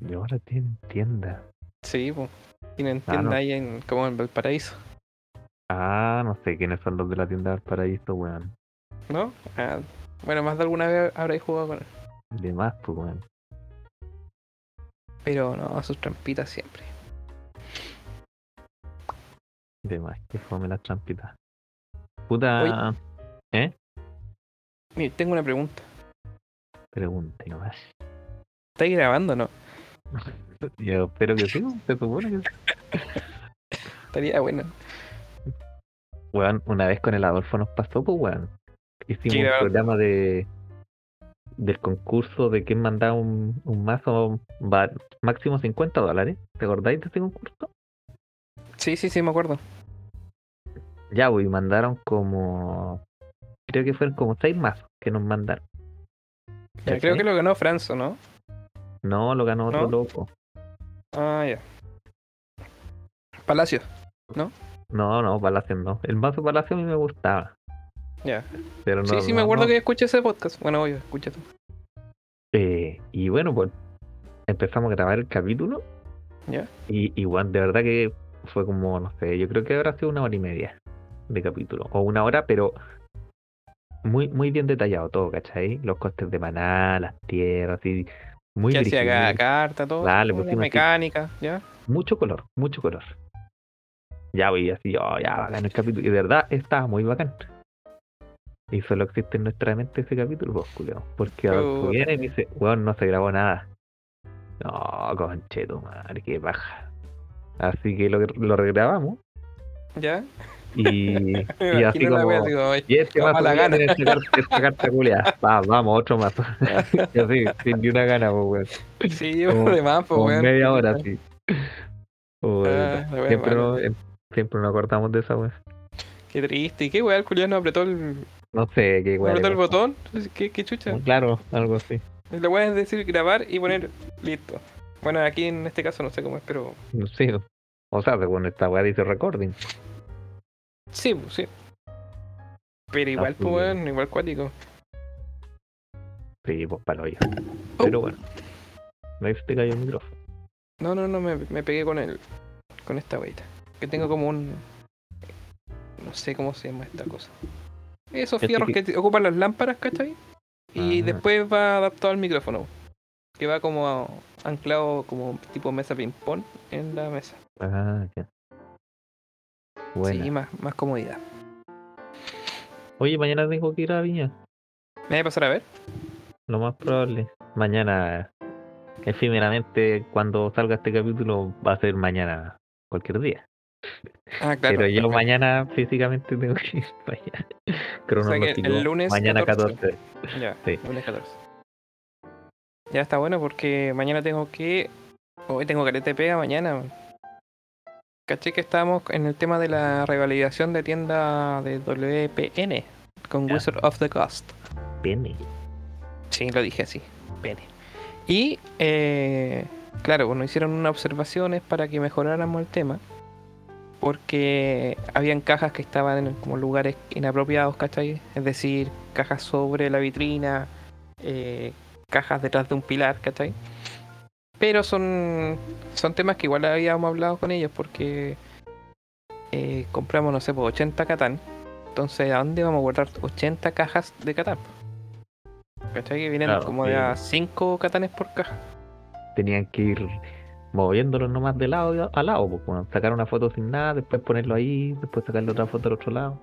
Y ahora tienen tienda. Sí, pues. Tienen Ah, tienda no. ahí en, como en Valparaíso. Ah, no sé quiénes son los de la tienda del paraíso, weón. ¿No? Ah, bueno, más de alguna vez habréis jugado con él. De más, pues, weón. Pero no, sus trampitas siempre. De más, que fome las trampitas. Puta. Mira, tengo una pregunta. Pregunte nomás. ¿Estáis grabando o no? Yo espero que sí, se supone que sí. Estaría bueno. Weón, una vez con el Adolfo nos pasó, pues, weón. Hicimos Sí, un claro. programa de del concurso de quién mandaba un, un mazo máximo 50 dólares. ¿Te acordáis de ese concurso? Sí, sí, sí, me acuerdo. Ya, güey, mandaron como. Creo que fueron como seis mazos que nos mandaron. Ya, creo que lo ganó Franzo, ¿no? No, lo ganó otro ¿No? loco. Ah, ya. Palacio. No, no, Palacio no. El mazo Palacio a mí me gustaba. Ya. Pero no, sí, sí, no- me acuerdo no. que escuché ese podcast. Bueno, oye, escucha tú. Eh, y bueno, pues empezamos a grabar el capítulo. Ya. Y igual, de verdad que fue como, no sé, yo creo que habrá sido una hora y media de capítulo. O una hora, pero muy muy bien detallado todo, ¿cachai? Los costes de maná, las tierras, y muy hacía brígido, cada carta, todo. La pusimos así. mecánica, ¿ya? mucho color, mucho color. Ya voy así, oh, ya bacán el capítulo. Y de verdad estaba muy bacán. Y solo existe en nuestra mente ese capítulo, pues, culiao. Porque Adolfo viene y me dice, weón, no se grabó nada. No, concheto, madre, qué paja. Así que lo, lo regrabamos. ¿Ya? Y, así la como, wea, digo, "Ay, y este mala culiao gana". esta carta, esta carta culiao. Va, vamos, otro mazo. y así, sin ni una gana, pues, weón. Sí, como- de más, pues, weón. media hora. Puta, Ah, la siempre, nos, siempre nos acordamos de esa wea. Qué triste. ¿Y qué weón? Culiao no apretó el, No sé qué no wea. apretó el botón. ¿Qué, qué chucha? Claro, algo así. La weá es decir grabar y poner listo. Bueno, aquí en este caso no sé cómo es, pero No sé. O sea, según esta weá dice recording. Sí, pues, sí. Pero igual, pues, pues, weón, igual cuático. Sí, pues para hoyo. Oh. Pero bueno. Se te cayó el micrófono. No, no, no, me, me pegué con el con esta weita. Que tengo como un no sé cómo se llama esta cosa. Esos Este fierros que- ocupan las lámparas, ¿cachai? Y Ah. después va adaptado al micrófono. Que va como anclado como tipo mesa ping pong en la mesa. Ah, ya. Sí, más, más comodidad. Oye, mañana tengo que ir a Viña. ¿Me voy a pasar a ver? Lo más probable. Mañana, efímeramente, cuando salga este capítulo, va a ser mañana, cualquier día. Ah, claro. Pero yo mañana físicamente tengo que ir para allá. Cronológico. el lunes mañana 14. 14. Ya, Sí. lunes 14. Ya está bueno porque mañana tengo que. Hoy tengo careta de pega mañana. Caché que estábamos en el tema de la revalidación de tienda de WPN con. Wizard of the Coast. Pene. Sí, lo dije así. Pene. Y, eh, claro, bueno, hicieron unas observaciones para que mejoráramos el tema. Porque habían cajas que estaban en como lugares inapropiados, ¿cachai? Es decir, cajas sobre la vitrina, eh, cajas detrás de un pilar, ¿cachai? Pero son, son temas que igual habíamos hablado con ellos porque eh, compramos, no sé, por 80 Catán. Entonces, ¿a dónde vamos a guardar 80 cajas de Catán? ¿Cachai? Que vienen Claro, como de a 5 Catanes por caja. Tenían que ir moviéndolo nomás de lado a- lado. Pues, bueno, sacar una foto sin nada, después ponerlo ahí, después sacarle otra foto al otro lado.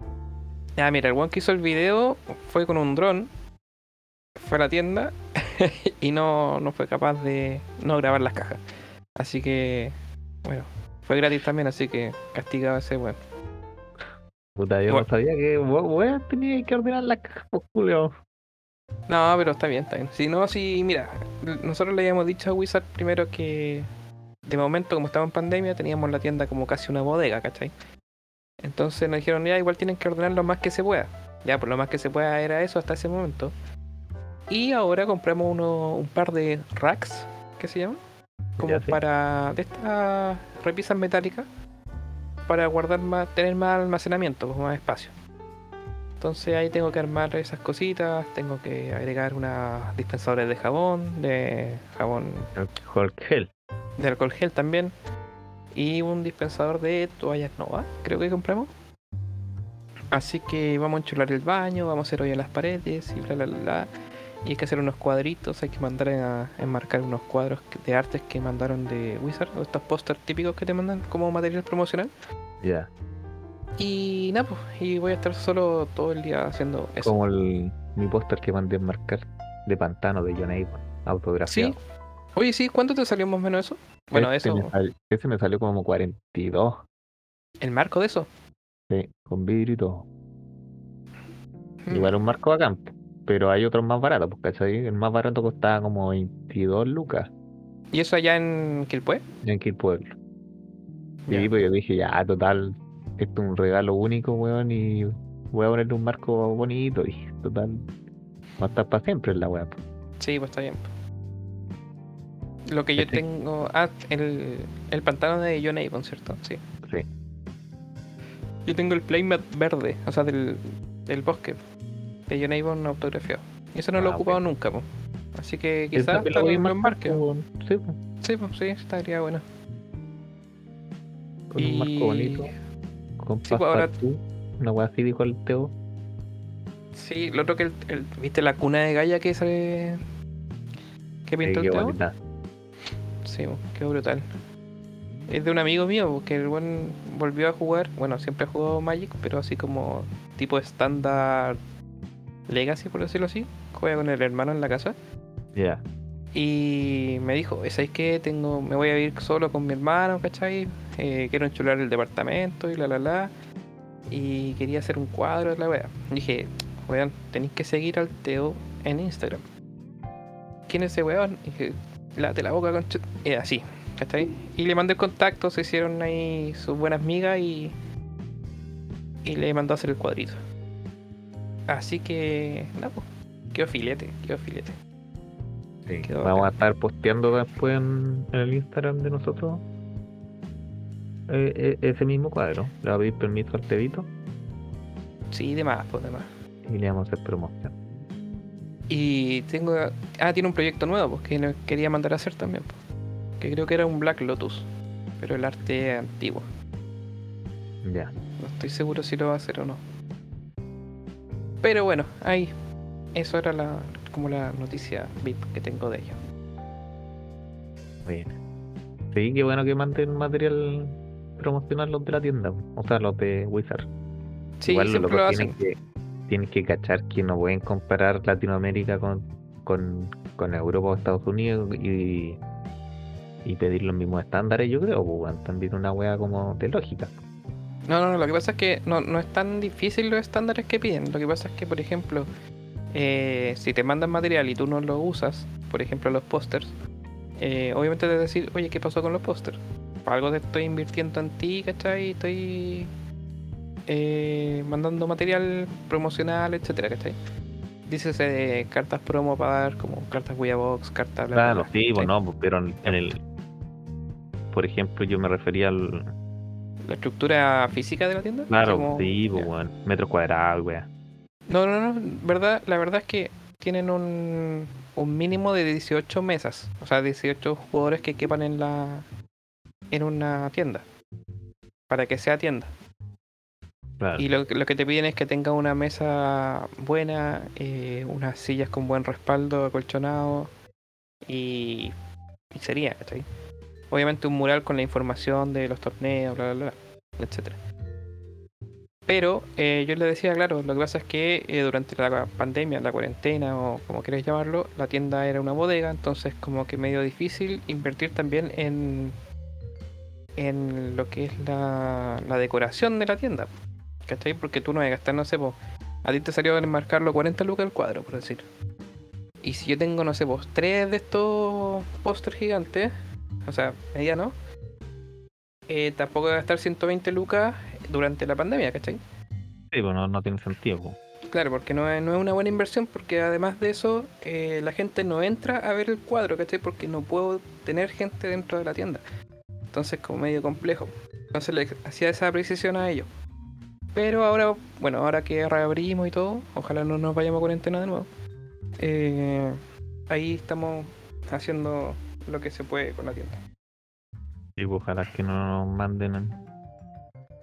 Ya, mira, el one que hizo el video fue con un dron, fue a la tienda y no, no fue capaz de no grabar las cajas. Así que, bueno, fue gratis también, así que castigado ese weón. Puta, yo Igual. no sabía que weón, tenía que ordenar las cajas, pues, Julio. No, pero está bien, está bien. Si no, si, mira, nosotros le habíamos dicho a Wizard primero que de momento, como estaba en pandemia, teníamos la tienda como casi una bodega, ¿cachai? Entonces nos dijeron, ya, igual tienen que ordenar lo más que se pueda. Ya, por lo más que se pueda era eso hasta ese momento. Y ahora compramos uno, un par de racks, que se llaman, como sí. para de estas repisas metálicas, para guardar más, tener más almacenamiento, pues, más espacio. Entonces ahí tengo que armar esas cositas, tengo que agregar unos dispensadores de jabón, de jabón Hulk Hell. de alcohol gel también. Y un dispensador de toallas Nova, creo que compramos. Así que vamos a enchular el baño, vamos a hacer hoy en las paredes y bla bla bla. Y hay que hacer unos cuadritos, hay que mandar a enmarcar unos cuadros de artes que mandaron de Wizard, o estos pósters típicos que te mandan como material promocional. Ya. Y nada, pues, y voy a estar solo todo el día haciendo eso. Como el, mi póster que mandé a marcar de pantano de John Avon, autografiado. Sí. Oye, sí, ¿cuánto te salió más o menos eso? Bueno, Este eso, me sal- ese me salió como 42, el marco de eso. sí, con vidrio y todo. Mm. Igual un marco bacán, po, pero hay otros más baratos, porque ¿cachai? El más barato costaba como 22 lucas ¿Y eso allá en Quilpue? en pueblo. Ya. Y pues yo dije, ya, total, esto es un regalo único, weón, y voy a ponerle un marco bonito, y total, va a estar para siempre en la weá. po. Sí, pues está bien. Lo que yo Este- tengo. Ah, el, el pantano de John Avon, ¿cierto? Sí. Sí. Yo tengo el playmat verde, o sea, del, del bosque de John Avon autografiado. Y eso no lo he Ah, ocupado ok. nunca, pues. Así que quizás hasta lo po, weón. Sí, po, Sí, pues sí, estaría bueno. con un marco bonito, con Sí, pues, ahora- passepartout, una weá así dijo el Teo. Sí, lo otro que el, el- ¿Viste la cuna de Gaia que sale. que pintó el Teo? bonita. Sí, bo, qué brutal. Es de un amigo mío, porque el buen volvió a jugar, bueno, siempre ha jugado Magic, pero así como tipo estándar Legacy, por decirlo así. Juega con el hermano en la casa. Ya, Y me dijo, ¿sabes qué? Tengo, me voy a ir solo con mi hermano, ¿cachai? Eh, quiero enchular el departamento y la la la. Y quería hacer un cuadro de la wea. Dije, weón, tenéis que seguir al Teo en Instagram. ¿Quién es ese weón? Y dije, late la boca con eh, así, ¿cachai? Y le mandé el contacto, se hicieron ahí sus buenas migas y. Y le mandó a hacer el cuadrito. Así que, nada, pues, quedó filete, quedó filete. sí. Quedó Vamos a estar posteando después en, en el Instagram de nosotros eh, eh, ese mismo cuadro. Le voy a pedir permiso al Tevito Sí, de más, pues de más. y le vamos a hacer promoción. Y tengo. Ah, tiene un proyecto nuevo, pues, que quería mandar a hacer también. pues, que creo que era un Black Lotus. Pero el arte antiguo. Ya. No estoy seguro si lo va a hacer o no. Pero bueno, ahí. Eso era la, como la noticia VIP que tengo de ello. Bien. Sí, qué bueno que manden material promocional los de la tienda, o sea, los de Wizard. Sí, Igual siempre locos lo hacen. tienen que, tienen que cachar que no pueden comparar Latinoamérica con, con, con Europa o Estados Unidos y, y pedir los mismos estándares, yo creo, pues, también una wea como de lógica. No, no, no, lo que pasa es que no, no es tan difícil los estándares que piden. Lo que pasa es que, por ejemplo, eh, si te mandan material y tú no lo usas, por ejemplo los pósters, eh, obviamente te decir, oye, ¿qué pasó con los pósters? Para algo te estoy invirtiendo en ti, ¿cachai? Estoy eh, mandando material promocional, etcétera, ¿cachai? Dices cartas promo para dar, como cartas Box, cartas... bla, Claro, bla, sí, pues ¿cachai? no, pues, pero en, en el. Por ejemplo, yo me refería al. La estructura física de la tienda. Claro, como- sí, pues, ya. weón, metro cuadrado, wea. No, no, no, verdad, la verdad es que tienen un, un mínimo de 18 mesas, o sea, 18 jugadores que quepan en la en una tienda para que sea tienda. Claro. Y lo, que- lo que te piden es que tenga una mesa buena, eh, unas sillas con buen respaldo, acolchonado y, y sería, ¿cachai? Obviamente un mural con la información de los torneos, bla, bla, bla, etcétera. Pero eh, yo le decía, claro, lo que pasa es que eh, durante la pandemia, la cuarentena o como quieras llamarlo, la tienda era una bodega, entonces como que medio difícil invertir también en, en lo que es la, la decoración de la tienda. ¿Cachai? Porque tú no vas a gastar, no sé, po, a ti te salió a enmarcarlo 40 lucas el cuadro, por decir. Y si yo tengo, no sé, pues, tres de estos pósters gigantes, o sea, medianos, eh, tampoco voy a gastar 120 lucas durante la pandemia, ¿cachai? Sí, pues no, no tiene sentido, pues. Claro, porque no es, no es una buena inversión, porque además de eso, eh, la gente no entra a ver el cuadro, ¿cachai? Porque no puedo tener gente dentro de la tienda. Entonces, como medio complejo. Entonces, le hacía esa precisión a ellos. Pero ahora, bueno, ahora que reabrimos y todo, ojalá no nos vayamos a cuarentena de nuevo. eh, ahí estamos haciendo lo que se puede con la tienda. Y pues, ojalá que no nos manden en-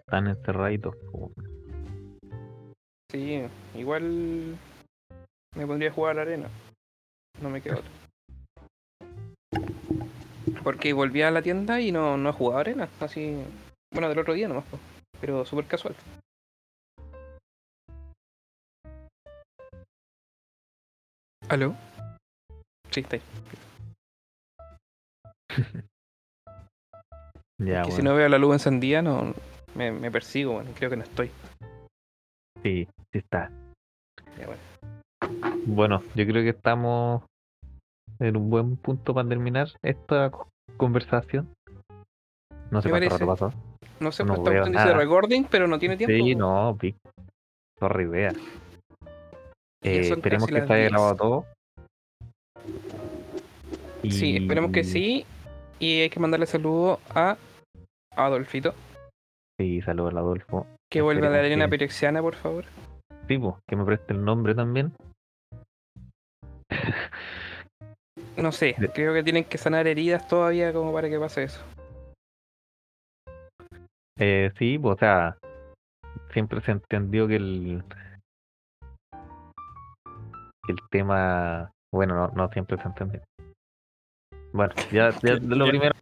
tan encerraditos. po. Sí, igual me pondría a jugar a la arena. No me quedo otro. Porque volví a la tienda y no, no he jugado arena. Así, bueno, del otro día nomás, po, pero súper casual. ¿Aló? Sí, está ahí. Ya, que si no veo la luz encendida, no me, me persigo, bueno, creo que no estoy. Sí, sí está. Ya, bueno. Bueno, yo creo que estamos en un buen punto para terminar esta co- conversación. No sé cuánto rato pasó. No sé, No veo cuestión dice recording, pero no tiene tiempo. Sí, no. Sorry. Ya Eh, esperemos que se haya 10. grabado todo. Sí, esperemos que sí. Y hay que mandarle saludo a Adolfito, Sí, saludos al Adolfo. que vuelva de la arena que- pirexiana, por favor. Sí, po, que me preste el nombre también. No sé, De- creo que tienen que sanar heridas todavía como para que pase eso. Eh, sí, pues, o sea, siempre se entendió que el que el tema, bueno, no, no siempre se entendió. Bueno, ya, ya lo primero,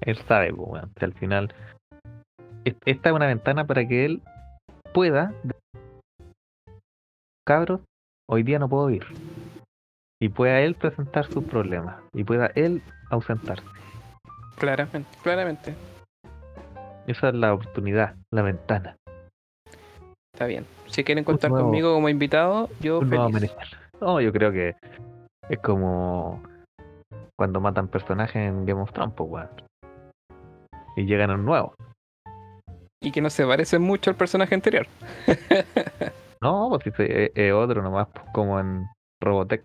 él sabe, pues, al final es- esta es una ventana para que él pueda, cabros, hoy día no puedo ir, y pueda él presentar sus problemas y pueda él ausentarse. Claramente, claramente. Esa es la oportunidad, la ventana. Está bien. Si quieren contar nuevo- conmigo como invitado, yo feliz. No, yo creo que es como cuando matan personajes en Game of Thrones, pues, weón. Y llegan a un nuevo. Y que no se parece mucho al personaje anterior. No, pues es, otro nomás, pues, como en Robotech.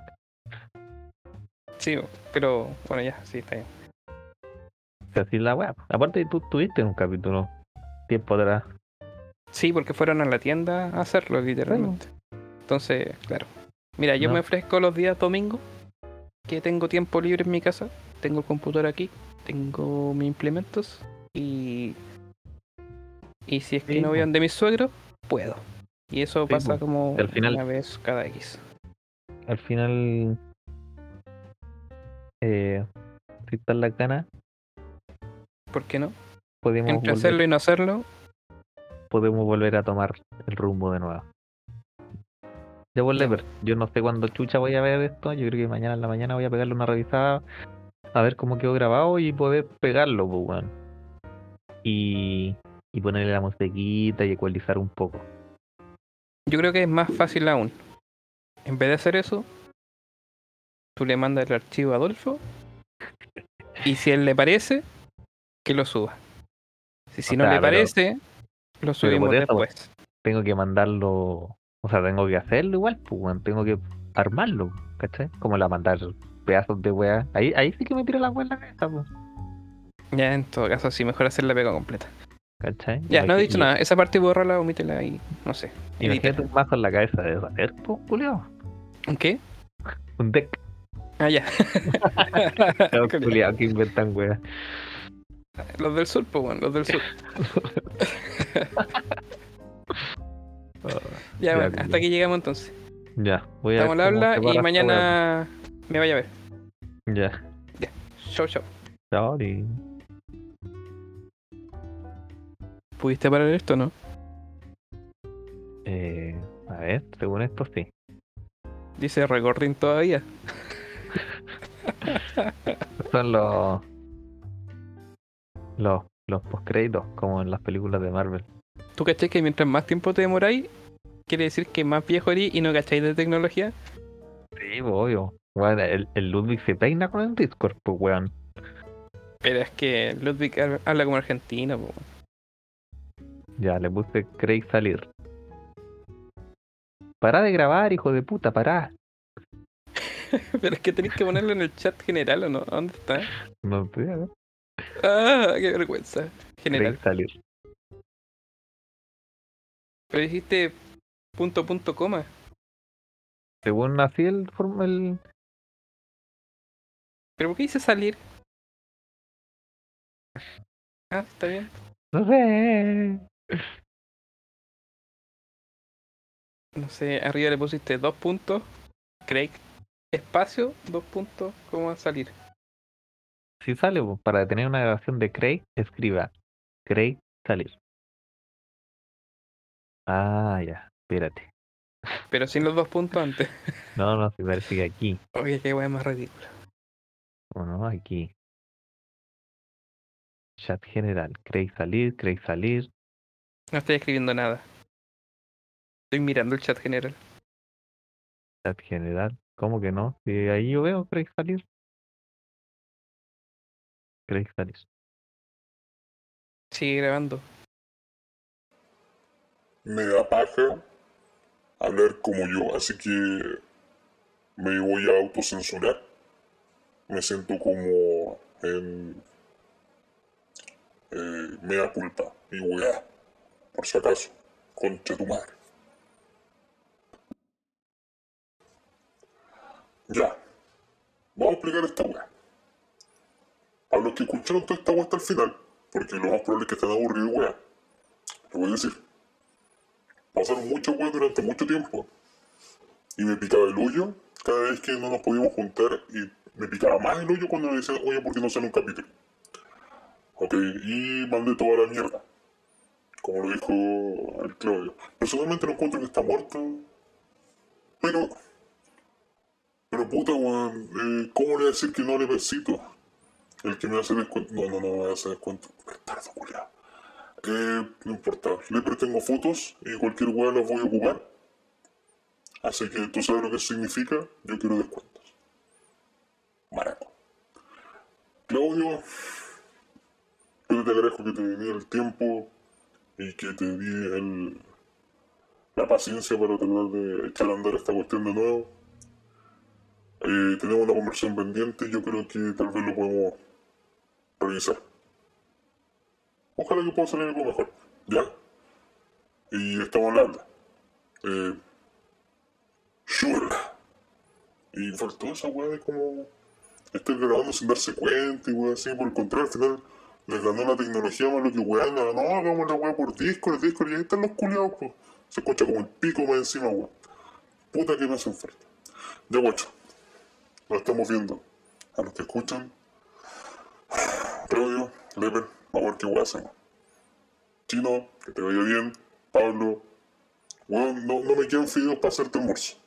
Sí, pero bueno, ya, sí, está bien. Así la weá. Aparte, tú tuviste en un capítulo tiempo atrás. Sí, porque fueron a la tienda a hacerlo, literalmente. Entonces, claro. Mira, yo No. me ofrezco los días domingos, que tengo tiempo libre en mi casa, tengo el computador aquí, tengo mis implementos y... Y si es que Sí, no voy donde mis suegros, puedo. Y eso Sí, pasa como Al final- una vez cada X. Al final, eh, si están las ganas, ¿Por qué no? podemos Entre volver, hacerlo y no hacerlo, podemos volver a tomar el rumbo de nuevo. Ya yo no sé cuándo chucha voy a ver esto, yo creo que mañana en la mañana voy a pegarle una revisada a ver cómo quedó grabado y poder pegarlo, pues. Y, y ponerle la musiquita y ecualizar un poco. yo creo que es más fácil aún. En vez de hacer eso, tú le mandas el archivo a Adolfo y si él le parece, que lo suba. Si, si O no sea, le pero- parece, lo subimos después. Tengo que mandarlo, o sea, tengo que hacerlo igual, pues tengo que armarlo, ¿cachai? Como la mandar pedazos de weá. Ahí, ahí sí que me tira la weá en la cabeza, pues, Ya, en todo caso, sí, mejor hacer la pega completa. ¿cachai? Ya, no he dicho nada. Esa parte borrala, omítela y no sé. Imagínate un mazo en la cabeza de hacer, pues, culiao. ¿Qué? Un deck. Ah, ya. Los culiados que inventan weá. los del sur, pues bueno, los del sur. Ya, Ya, bueno, hasta aquí llegamos entonces. Ya, voy a Estamos ver al habla y mañana me vaya a ver. weá. Ya, Chau, chau. chao y... ¿Pudiste parar esto, no? Eh, a ver, según esto sí. Dice recording todavía. Son los... Los, los postcréditos, como en las películas de Marvel. ¿Tú cachai que mientras más tiempo te demoráis, quiere decir que más viejo eres y no cacháis de tecnología? Sí, pues, obvio. Weón, el, el Ludwig se peina con el Discord, pues weón. Pero es que Ludwig hab- habla como argentino, po. Ya, le puse Craig salir. pará de grabar, hijo de puta, pará. Pero es que tenéis que ponerlo en el chat general o no. ¿Dónde está? No sé, ¿no? Ah, qué vergüenza. General. Creí salir. Pero dijiste punto, punto, coma. Según así el, el ¿Pero por qué hice salir? Ah, está bien. no sé. No sé, arriba le pusiste dos puntos. Craig. Espacio, dos puntos. ¿Cómo va a salir? Si sale, pues, para tener una grabación de Craig, escriba Craig salir. Ah, ya, espérate. Pero sin los dos puntos antes. No, no, si parece que aquí. Oye, qué weá más ridícula. O no, aquí. Chat general. Craig salir, Craig salir. No estoy escribiendo nada. Estoy mirando el chat general. Chat general. ¿Cómo que no? Si ahí yo veo Craig salir. Craig salir. Sigue grabando. me da paja hablar como yo, así que me voy a autocensurar. Me siento como en eh, mea culpa y weá, por si acaso, concha tu madre. Ya, vamos a explicar esta weá. A los que escucharon toda esta weá hasta el final, porque lo más probable es que estén aburridos, weá, les voy a decir pasaron muchas weas durante mucho tiempo. Y me picaba el hoyo cada vez que no nos podíamos juntar y me picaba más el hoyo cuando me decían, oye, ¿por qué no sale un capítulo? Ok, y mandé toda la mierda. Como lo dijo el Claudio. Personalmente no encuentro que está muerto. Pero... Pero puta, weón, eh, ¿cómo le voy a decir que no le besito? El que me hace descuento... No, no, no me hace descuento. Retardo, culiao. Eh, no importa, le tengo fotos y cualquier weá las voy a ocupar. Así que tú sabes lo que significa, yo quiero descuentos. Maraco. Claudio, yo te agradezco que te di el tiempo y que te di el, la paciencia para tratar de echar a andar esta cuestión de nuevo. Eh, tenemos una conversión pendiente, yo creo que tal vez lo podemos revisar. Ojalá que pueda salir algo mejor. ¿Ya? Y estamos hablando. Eh. Sure. Y faltó esa weá de como. Estar grabando sin darse cuenta y weá así. Por el contrario, al final les ganó la tecnología más lo que weá. No, hagamos la weá por Discord, Discord. Y ahí están los culiados, pues. Se escucha como el pico más encima, weá. Puta que me hacen falta. Ya, guacho. Nos estamos viendo. A los que escuchan. Claudio, Leper, a ver qué hacemos. Chino, que te vaya bien. Pablo, weón, no, me quedan fideos para hacerte almuerzo.